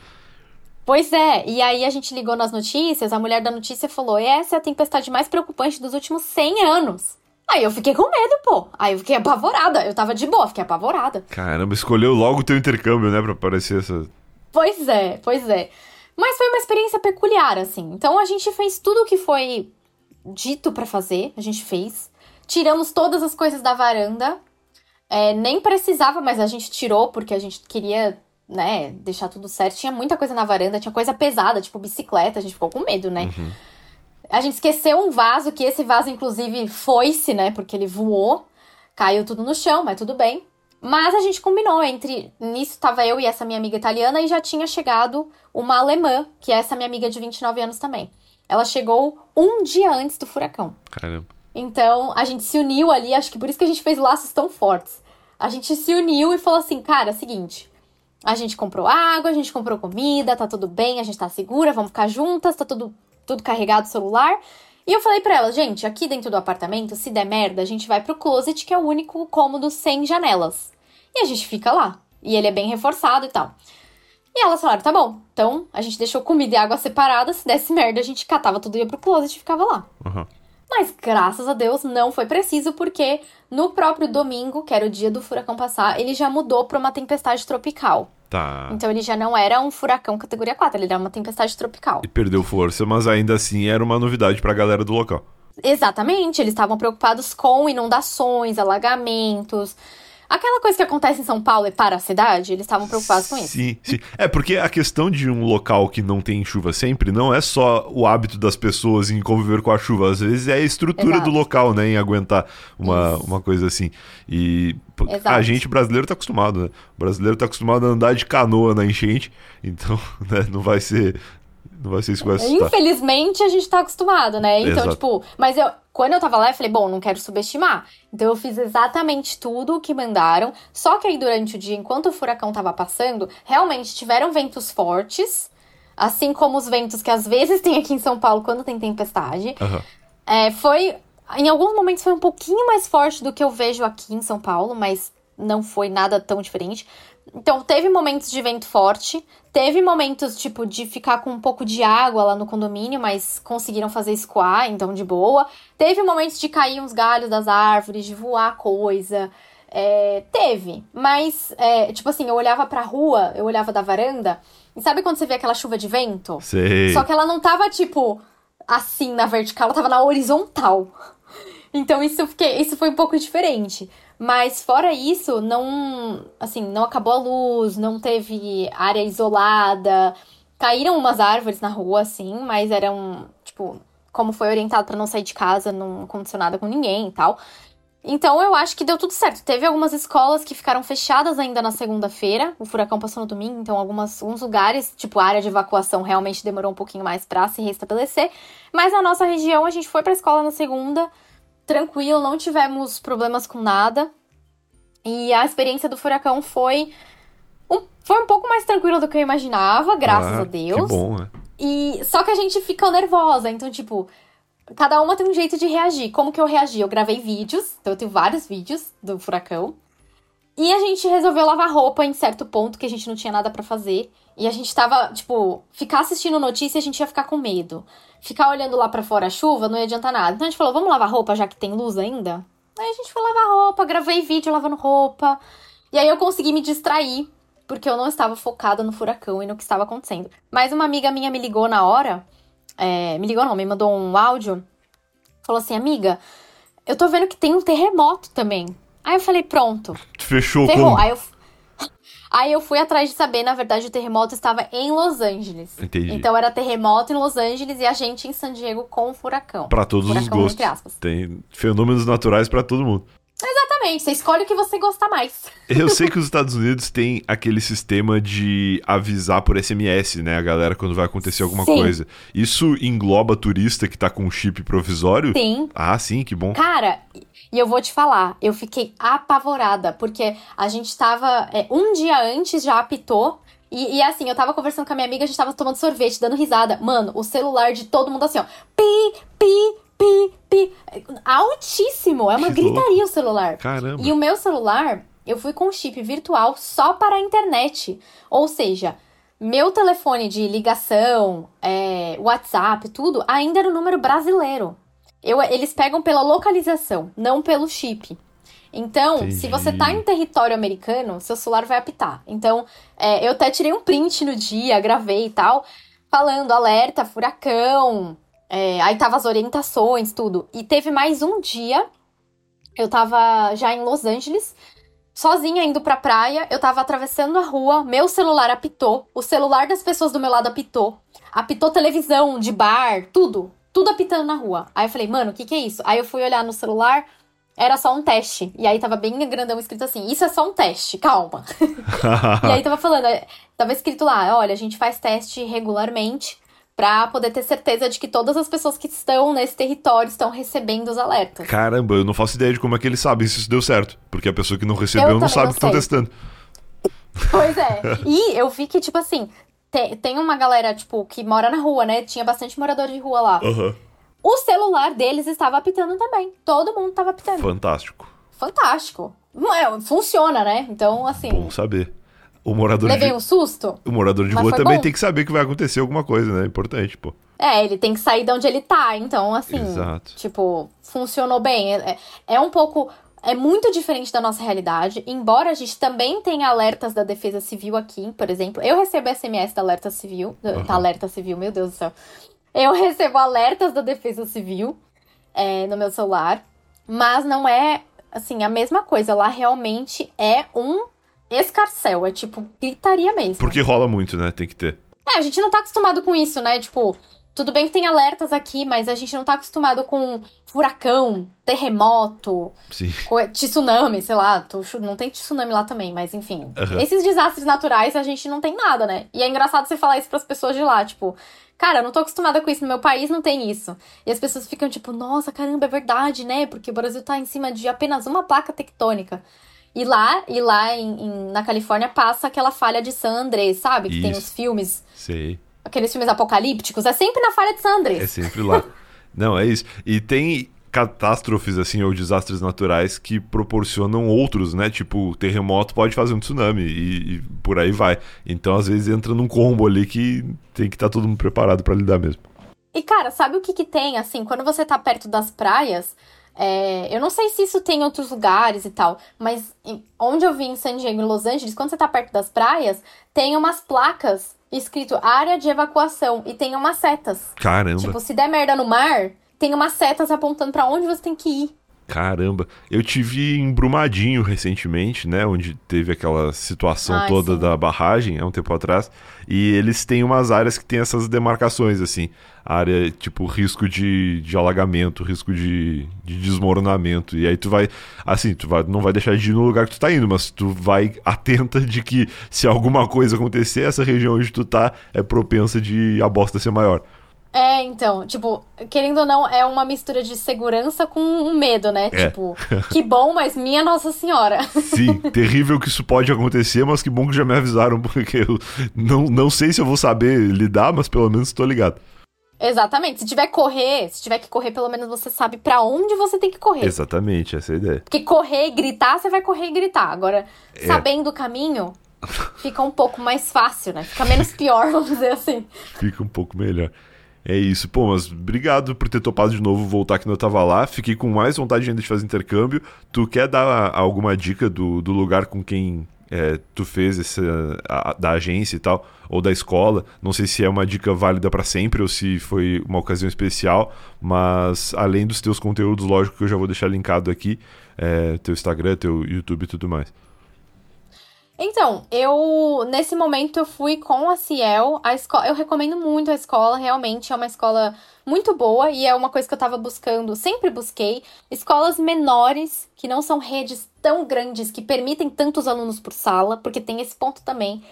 Pois é, e aí a gente ligou nas notícias, a mulher da notícia falou: essa é a tempestade mais preocupante dos últimos 100 anos. Aí eu fiquei com medo, pô. Aí eu fiquei apavorada. Eu tava de boa, fiquei apavorada. Caramba, escolheu logo o teu intercâmbio, né, pra aparecer essa. Pois é, pois é. Mas foi uma experiência peculiar, assim. Então a gente fez tudo o que foi dito para fazer, a gente fez. Tiramos todas as coisas da varanda. É, nem precisava, mas a gente tirou porque a gente queria né, deixar tudo certo. Tinha muita coisa na varanda, tinha coisa pesada, tipo bicicleta, a gente ficou com medo, né? Uhum. A gente esqueceu um vaso, que esse vaso, inclusive, foi-se, né? Porque ele voou, caiu tudo no chão, mas tudo bem. Mas a gente combinou entre. Nisso tava eu e essa minha amiga italiana, e já tinha chegado uma alemã, que é essa minha amiga de 29 anos também. Ela chegou um dia antes do furacão. Caramba. Então a gente se uniu ali, acho que por isso que a gente fez laços tão fortes. A gente se uniu e falou assim: cara, é seguinte, a gente comprou água, a gente comprou comida, tá tudo bem, a gente tá segura, vamos ficar juntas, tá tudo, tudo carregado celular. E eu falei pra ela, gente, aqui dentro do apartamento, se der merda, a gente vai pro closet, que é o único cômodo sem janelas. E a gente fica lá. E ele é bem reforçado e tal. E elas falaram, tá bom. Então, a gente deixou comida e água separadas. Se desse merda, a gente catava tudo e ia pro closet e ficava lá. Uhum. Mas graças a Deus não foi preciso, porque no próprio domingo, que era o dia do furacão passar, ele já mudou para uma tempestade tropical. Tá. Então ele já não era um furacão categoria 4, ele era uma tempestade tropical. E perdeu força, mas ainda assim era uma novidade para a galera do local. Exatamente, eles estavam preocupados com inundações, alagamentos. Aquela coisa que acontece em São Paulo e para a cidade, eles estavam preocupados com isso. Sim, sim. É, porque a questão de um local que não tem chuva sempre não é só o hábito das pessoas em conviver com a chuva. Às vezes é a estrutura Exato. do local, né? Em aguentar uma, uma coisa assim. E Exato. a gente brasileiro tá acostumado, né? O brasileiro tá acostumado a andar de canoa na enchente. Então, né, não vai ser. Não vai ser isso que vai assustar. Infelizmente, a gente tá acostumado, né? Então, Exato. tipo, mas eu, quando eu tava lá, eu falei, bom, não quero subestimar. Então eu fiz exatamente tudo o que mandaram. Só que aí durante o dia, enquanto o furacão tava passando, realmente tiveram ventos fortes. Assim como os ventos que às vezes tem aqui em São Paulo quando tem tempestade. Uhum. É, foi. Em alguns momentos foi um pouquinho mais forte do que eu vejo aqui em São Paulo, mas não foi nada tão diferente. Então, teve momentos de vento forte, teve momentos, tipo, de ficar com um pouco de água lá no condomínio, mas conseguiram fazer escoar, então de boa. Teve momentos de cair uns galhos das árvores, de voar coisa. É, teve, mas, é, tipo assim, eu olhava pra rua, eu olhava da varanda, e sabe quando você vê aquela chuva de vento? Sei. Só que ela não tava, tipo, assim na vertical, ela tava na horizontal. Então isso, fiquei, isso foi um pouco diferente. Mas fora isso, não, assim, não acabou a luz, não teve área isolada. Caíram umas árvores na rua, assim, mas eram, tipo, como foi orientado para não sair de casa, não aconteceu nada com ninguém e tal. Então eu acho que deu tudo certo. Teve algumas escolas que ficaram fechadas ainda na segunda-feira. O furacão passou no domingo, então algumas, alguns lugares, tipo a área de evacuação, realmente demorou um pouquinho mais para se restabelecer. Mas na nossa região a gente foi para a escola na segunda tranquilo, não tivemos problemas com nada. E a experiência do furacão foi um, foi um pouco mais tranquila do que eu imaginava, graças ah, a Deus. Que bom, né? E só que a gente ficou nervosa, então tipo, cada uma tem um jeito de reagir. Como que eu reagi? Eu gravei vídeos, então eu tenho vários vídeos do furacão. E a gente resolveu lavar roupa em certo ponto que a gente não tinha nada para fazer. E a gente tava, tipo, ficar assistindo notícia a gente ia ficar com medo. Ficar olhando lá para fora a chuva não ia adiantar nada. Então a gente falou, vamos lavar roupa já que tem luz ainda? Aí a gente foi lavar roupa, gravei vídeo lavando roupa. E aí eu consegui me distrair, porque eu não estava focada no furacão e no que estava acontecendo. Mas uma amiga minha me ligou na hora. É, me ligou não, me mandou um áudio falou assim: amiga, eu tô vendo que tem um terremoto também. Aí eu falei: pronto. Fechou Ferrou. como? Aí eu, aí eu fui atrás de saber, na verdade, o terremoto estava em Los Angeles. Entendi. Então era terremoto em Los Angeles e a gente em San Diego com furacão. Pra todos os Furacão, gostos. entre aspas. Tem fenômenos naturais pra todo mundo. Exatamente, você escolhe o que você gosta mais. Eu sei que os Estados Unidos têm aquele sistema de avisar por SMS, né, a galera quando vai acontecer alguma Sim. coisa. Isso engloba turista que tá com um chip provisório? Sim. Ah, sim, que bom. Cara, e eu vou te falar, eu fiquei apavorada, porque a gente tava. é, um dia antes já apitou. E, e assim, eu tava conversando com a minha amiga, a gente tava tomando sorvete, dando risada. Mano, o celular de todo mundo assim, ó. Pi, pi, pi, pi. Altíssimo! É uma Que gritaria o celular. Caramba. E o meu celular, eu fui com chip virtual só para a internet. Ou seja, meu telefone de ligação, é, WhatsApp, tudo, ainda era o número brasileiro. Eu, eles pegam pela localização, não pelo chip. Então, Entendi. se você tá em território americano, seu celular vai apitar. Então, é, eu até tirei um print no dia, gravei e tal, falando alerta, furacão. É, aí tava as orientações, tudo. E teve mais um dia eu tava já em Los Angeles, sozinha indo pra praia, eu tava atravessando a rua, meu celular apitou, o celular das pessoas do meu lado apitou, apitou televisão, de bar, tudo, tudo apitando na rua. Aí eu falei, mano, o que que é isso? Aí eu fui olhar no celular, era só um teste. E aí tava bem grandão escrito assim, isso é só um teste, calma. E aí tava falando, tava escrito lá, olha, a gente faz teste regularmente pra poder ter certeza de que todas as pessoas que estão nesse território estão recebendo os alertas. Caramba, eu não faço ideia de como é que eles sabem se isso deu certo. Porque a pessoa que não recebeu Eu não sabe não que estão sei. testando. Pois é. E eu vi que, tipo assim, te- tem uma galera, tipo, que mora na rua, né? Tinha bastante morador de rua lá. Aham. O celular deles estava apitando também. Todo mundo estava apitando. Fantástico. Fantástico. É, funciona, né? Então, assim, Bom saber. O morador levei de, um susto. o morador de mas rua também bom. tem que saber que vai acontecer alguma coisa, né? Importante, pô. É, ele tem que sair de onde ele tá. Então, assim, Exato. tipo, funcionou bem. É, é um pouco. É muito diferente da nossa realidade, embora a gente também tenha alertas da Defesa Civil aqui, por exemplo. Eu recebo SMS da Alerta Civil. da- Aham. Da Alerta Civil, meu Deus do céu. Eu recebo alertas da Defesa Civil é, no meu celular, mas não é, assim, a mesma coisa. Lá realmente é um escarcel, é tipo gritaria mesmo. Porque rola muito, né? Tem que ter. É, a gente não tá acostumado com isso, né? Tipo, tudo bem que tem alertas aqui, mas a gente não tá acostumado com furacão, terremoto, co- tsunami, sei lá. tô Não tem tsunami lá também, mas enfim. Aham. Esses desastres naturais a gente não tem nada, né? E é engraçado você falar isso pras pessoas de lá, tipo. Cara, eu não tô acostumada com isso, no meu país não tem isso. E as pessoas ficam tipo, nossa, caramba, é verdade, né? Porque o Brasil tá em cima de apenas uma placa tectônica. E lá, e lá em- em- na Califórnia passa aquela falha de San Andrés, sabe? Que tem Isso. os filmes Sei. aqueles filmes apocalípticos, é sempre na falha de San É Andrés. sempre lá. Não, é isso. E tem catástrofes, assim, ou desastres naturais que proporcionam outros, né? Tipo, o terremoto pode fazer um tsunami e, e por aí vai. Então, às vezes, entra num combo ali que tem que estar todo mundo preparado pra lidar mesmo. E, cara, sabe o que que tem, assim, quando você tá perto das praias, é, eu não sei se isso tem em outros lugares e tal, mas em- onde eu vi em San Diego e Los Angeles, quando você tá perto das praias, tem umas placas escrito área de evacuação e tem umas setas. Caramba, Tipo, se der merda no mar, tem umas setas apontando pra onde você tem que ir. caramba. Eu tive em Brumadinho recentemente, né? Onde teve aquela situação Ai, toda sim. da barragem, há um tempo atrás. E eles têm umas áreas que tem essas demarcações, assim. Área, tipo, risco de, de alagamento, risco de, de desmoronamento. E aí tu vai, assim, tu vai, não vai deixar de ir no lugar que tu tá indo, mas tu vai atenta de que se alguma coisa acontecer, essa região onde tu tá é propensa de a bosta ser maior. É, então, tipo, querendo ou não, é uma mistura de segurança com um medo, né? É. Tipo, que bom, mas minha Nossa Senhora. Sim, terrível que isso pode acontecer, mas que bom que já me avisaram, porque eu não, não sei se eu vou saber lidar, mas pelo menos estou ligado. Exatamente. Se tiver que correr, se tiver que correr, pelo menos você sabe pra onde você tem que correr. Exatamente, essa é a ideia. Porque correr e gritar, você vai correr e gritar. Agora, É. sabendo o caminho, fica um pouco mais fácil, né? Fica menos pior, vamos dizer assim. Fica um pouco melhor. É isso. Pô, mas obrigado por ter topado de novo voltar que não eu tava lá. Fiquei com mais vontade ainda de fazer intercâmbio. Tu quer dar alguma dica do, do lugar com quem é, tu fez esse, a, da agência e tal, ou da escola. Não sei se é uma dica válida para sempre ou se foi uma ocasião especial, mas além dos teus conteúdos, lógico que eu já vou deixar linkado aqui, é, teu Instagram, teu YouTube e tudo mais. Então, eu nesse momento eu fui com a Ciel, a escola, eu recomendo muito a escola, realmente é uma escola muito boa e é uma coisa que eu tava buscando, sempre busquei, escolas menores, que não são redes tão grandes que permitem tantos alunos por sala, porque tem esse ponto também.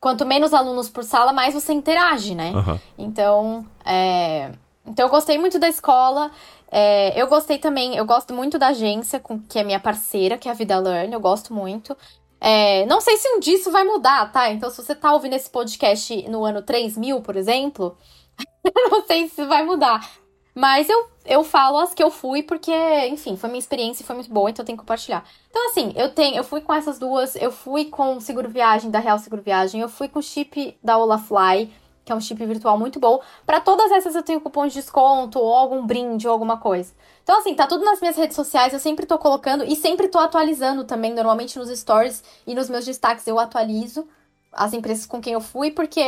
Quanto menos alunos por sala, mais você interage, né? Uhum. Então, é... então eu gostei muito da escola. É, eu gostei também, eu gosto muito da agência, com, que é minha parceira, que é a Vida Learn, eu gosto muito. É, não sei se um dia isso vai mudar, tá? Então, se você tá ouvindo esse podcast no ano 3000, por exemplo, não sei se vai mudar. Mas eu, eu falo as que eu fui porque, enfim, foi minha experiência e foi muito boa, então eu tenho que compartilhar. Então, assim, eu tenho, eu fui com essas duas, eu fui com Seguro Viagem da Real Seguro Viagem, eu fui com o chip da Olafly, que é um chip virtual muito bom. Para todas essas eu tenho cupom de desconto, ou algum brinde, ou alguma coisa. Então, assim, tá tudo nas minhas redes sociais, eu sempre tô colocando e sempre tô atualizando também. Normalmente nos stories e nos meus destaques eu atualizo as empresas com quem eu fui, porque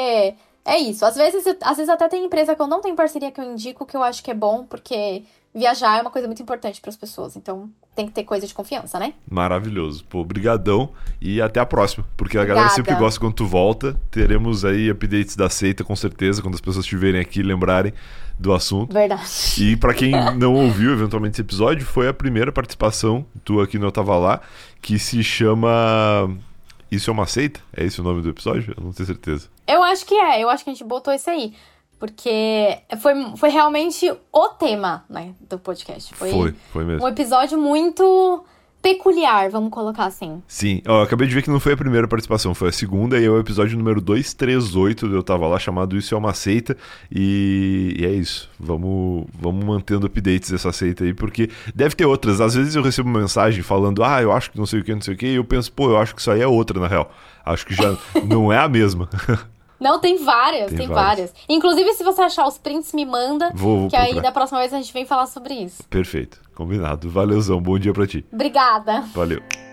é isso. Às vezes, às vezes até tem empresa que eu não tenho parceria que eu indico, que eu acho que é bom, porque viajar é uma coisa muito importante para as pessoas. Então, tem que ter coisa de confiança, né? Maravilhoso. Pô, brigadão e até a próxima. Porque a Obrigada. galera sempre gosta quando tu volta. Teremos aí updates da seita, com certeza, quando as pessoas estiverem aqui lembrarem do assunto. Verdade. E para quem não ouviu eventualmente esse episódio, foi a primeira participação tua aqui no Eu Tava Lá, que se chama Isso é uma seita? É esse o nome do episódio? Eu não tenho certeza. Eu acho que é, eu acho que a gente botou esse aí. Porque foi, foi realmente o tema, né, do podcast. Foi, foi, foi mesmo. Um episódio muito peculiar, vamos colocar assim. Sim, ó, acabei de ver que não foi a primeira participação, foi a segunda e é o episódio número 238 do Eu Tava Lá, chamado Isso é uma Seita. E, e é isso. Vamos, vamos mantendo updates dessa seita aí, porque deve ter outras. Às vezes eu recebo uma mensagem falando, ah, eu acho que não sei o que, não sei o que, e eu penso, pô, eu acho que isso aí é outra, na real. Acho que já não é a mesma. Não, tem várias, tem, tem várias. várias. Inclusive, se você achar os prints, me manda. Vou, vou que procurar. aí da próxima vez a gente vem falar sobre isso. Perfeito. Combinado. Valeuzão. Bom dia pra ti. Obrigada. Valeu.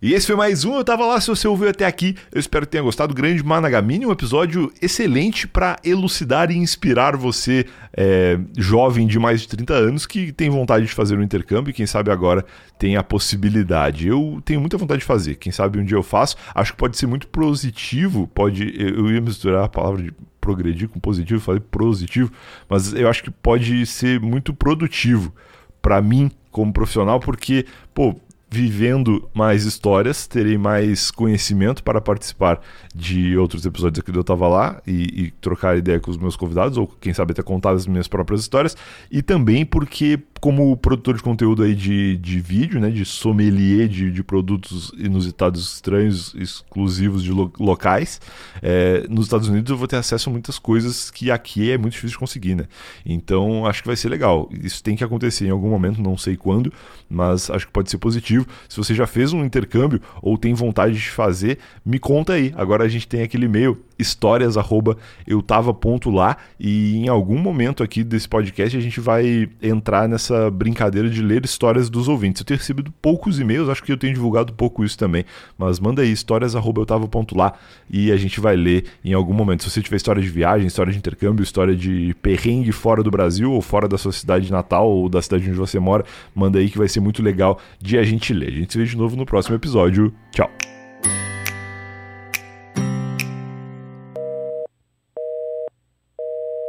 E esse foi mais um Eu Tava Lá. Se você ouviu até aqui, eu espero que tenha gostado. Grande Managamini, um episódio excelente para elucidar e inspirar você, é, jovem de mais de 30 anos, que tem vontade de fazer um intercâmbio e quem sabe agora tem a possibilidade. Eu tenho muita vontade de fazer, quem sabe um dia eu faço. Acho que pode ser muito positivo, pode. Eu ia misturar a palavra de progredir com positivo, falei positivo, mas eu acho que pode ser muito produtivo para mim como profissional, porque, pô, vivendo mais histórias, terei mais conhecimento para participar de outros episódios aqui do Eu Tava Lá e, e, trocar ideia com os meus convidados, ou quem sabe até contar as minhas próprias histórias, e também porque como produtor de conteúdo aí de, de vídeo, né, de sommelier de, de produtos inusitados, estranhos, exclusivos de lo, locais, é, nos Estados Unidos eu vou ter acesso a muitas coisas que aqui é muito difícil de conseguir, né? Então acho que vai ser legal. Isso tem que acontecer em algum momento, não sei quando, mas acho que pode ser positivo. Se você já fez um intercâmbio ou tem vontade de fazer, me conta aí. Agora a gente tem aquele e-mail histórias arroba eu tava ponto lá e em algum momento aqui desse podcast a gente vai entrar nessa brincadeira de ler histórias dos ouvintes. Eu tenho recebido poucos e-mails, acho que eu tenho divulgado pouco isso também, mas manda aí histórias arroba eu tava ponto lá e a gente vai ler em algum momento. Se você tiver história de viagem, história de intercâmbio, história de perrengue fora do Brasil ou fora da sua cidade natal ou da cidade onde você mora, manda aí que vai ser muito legal de a gente ler. A gente se vê de novo no próximo episódio. Tchau!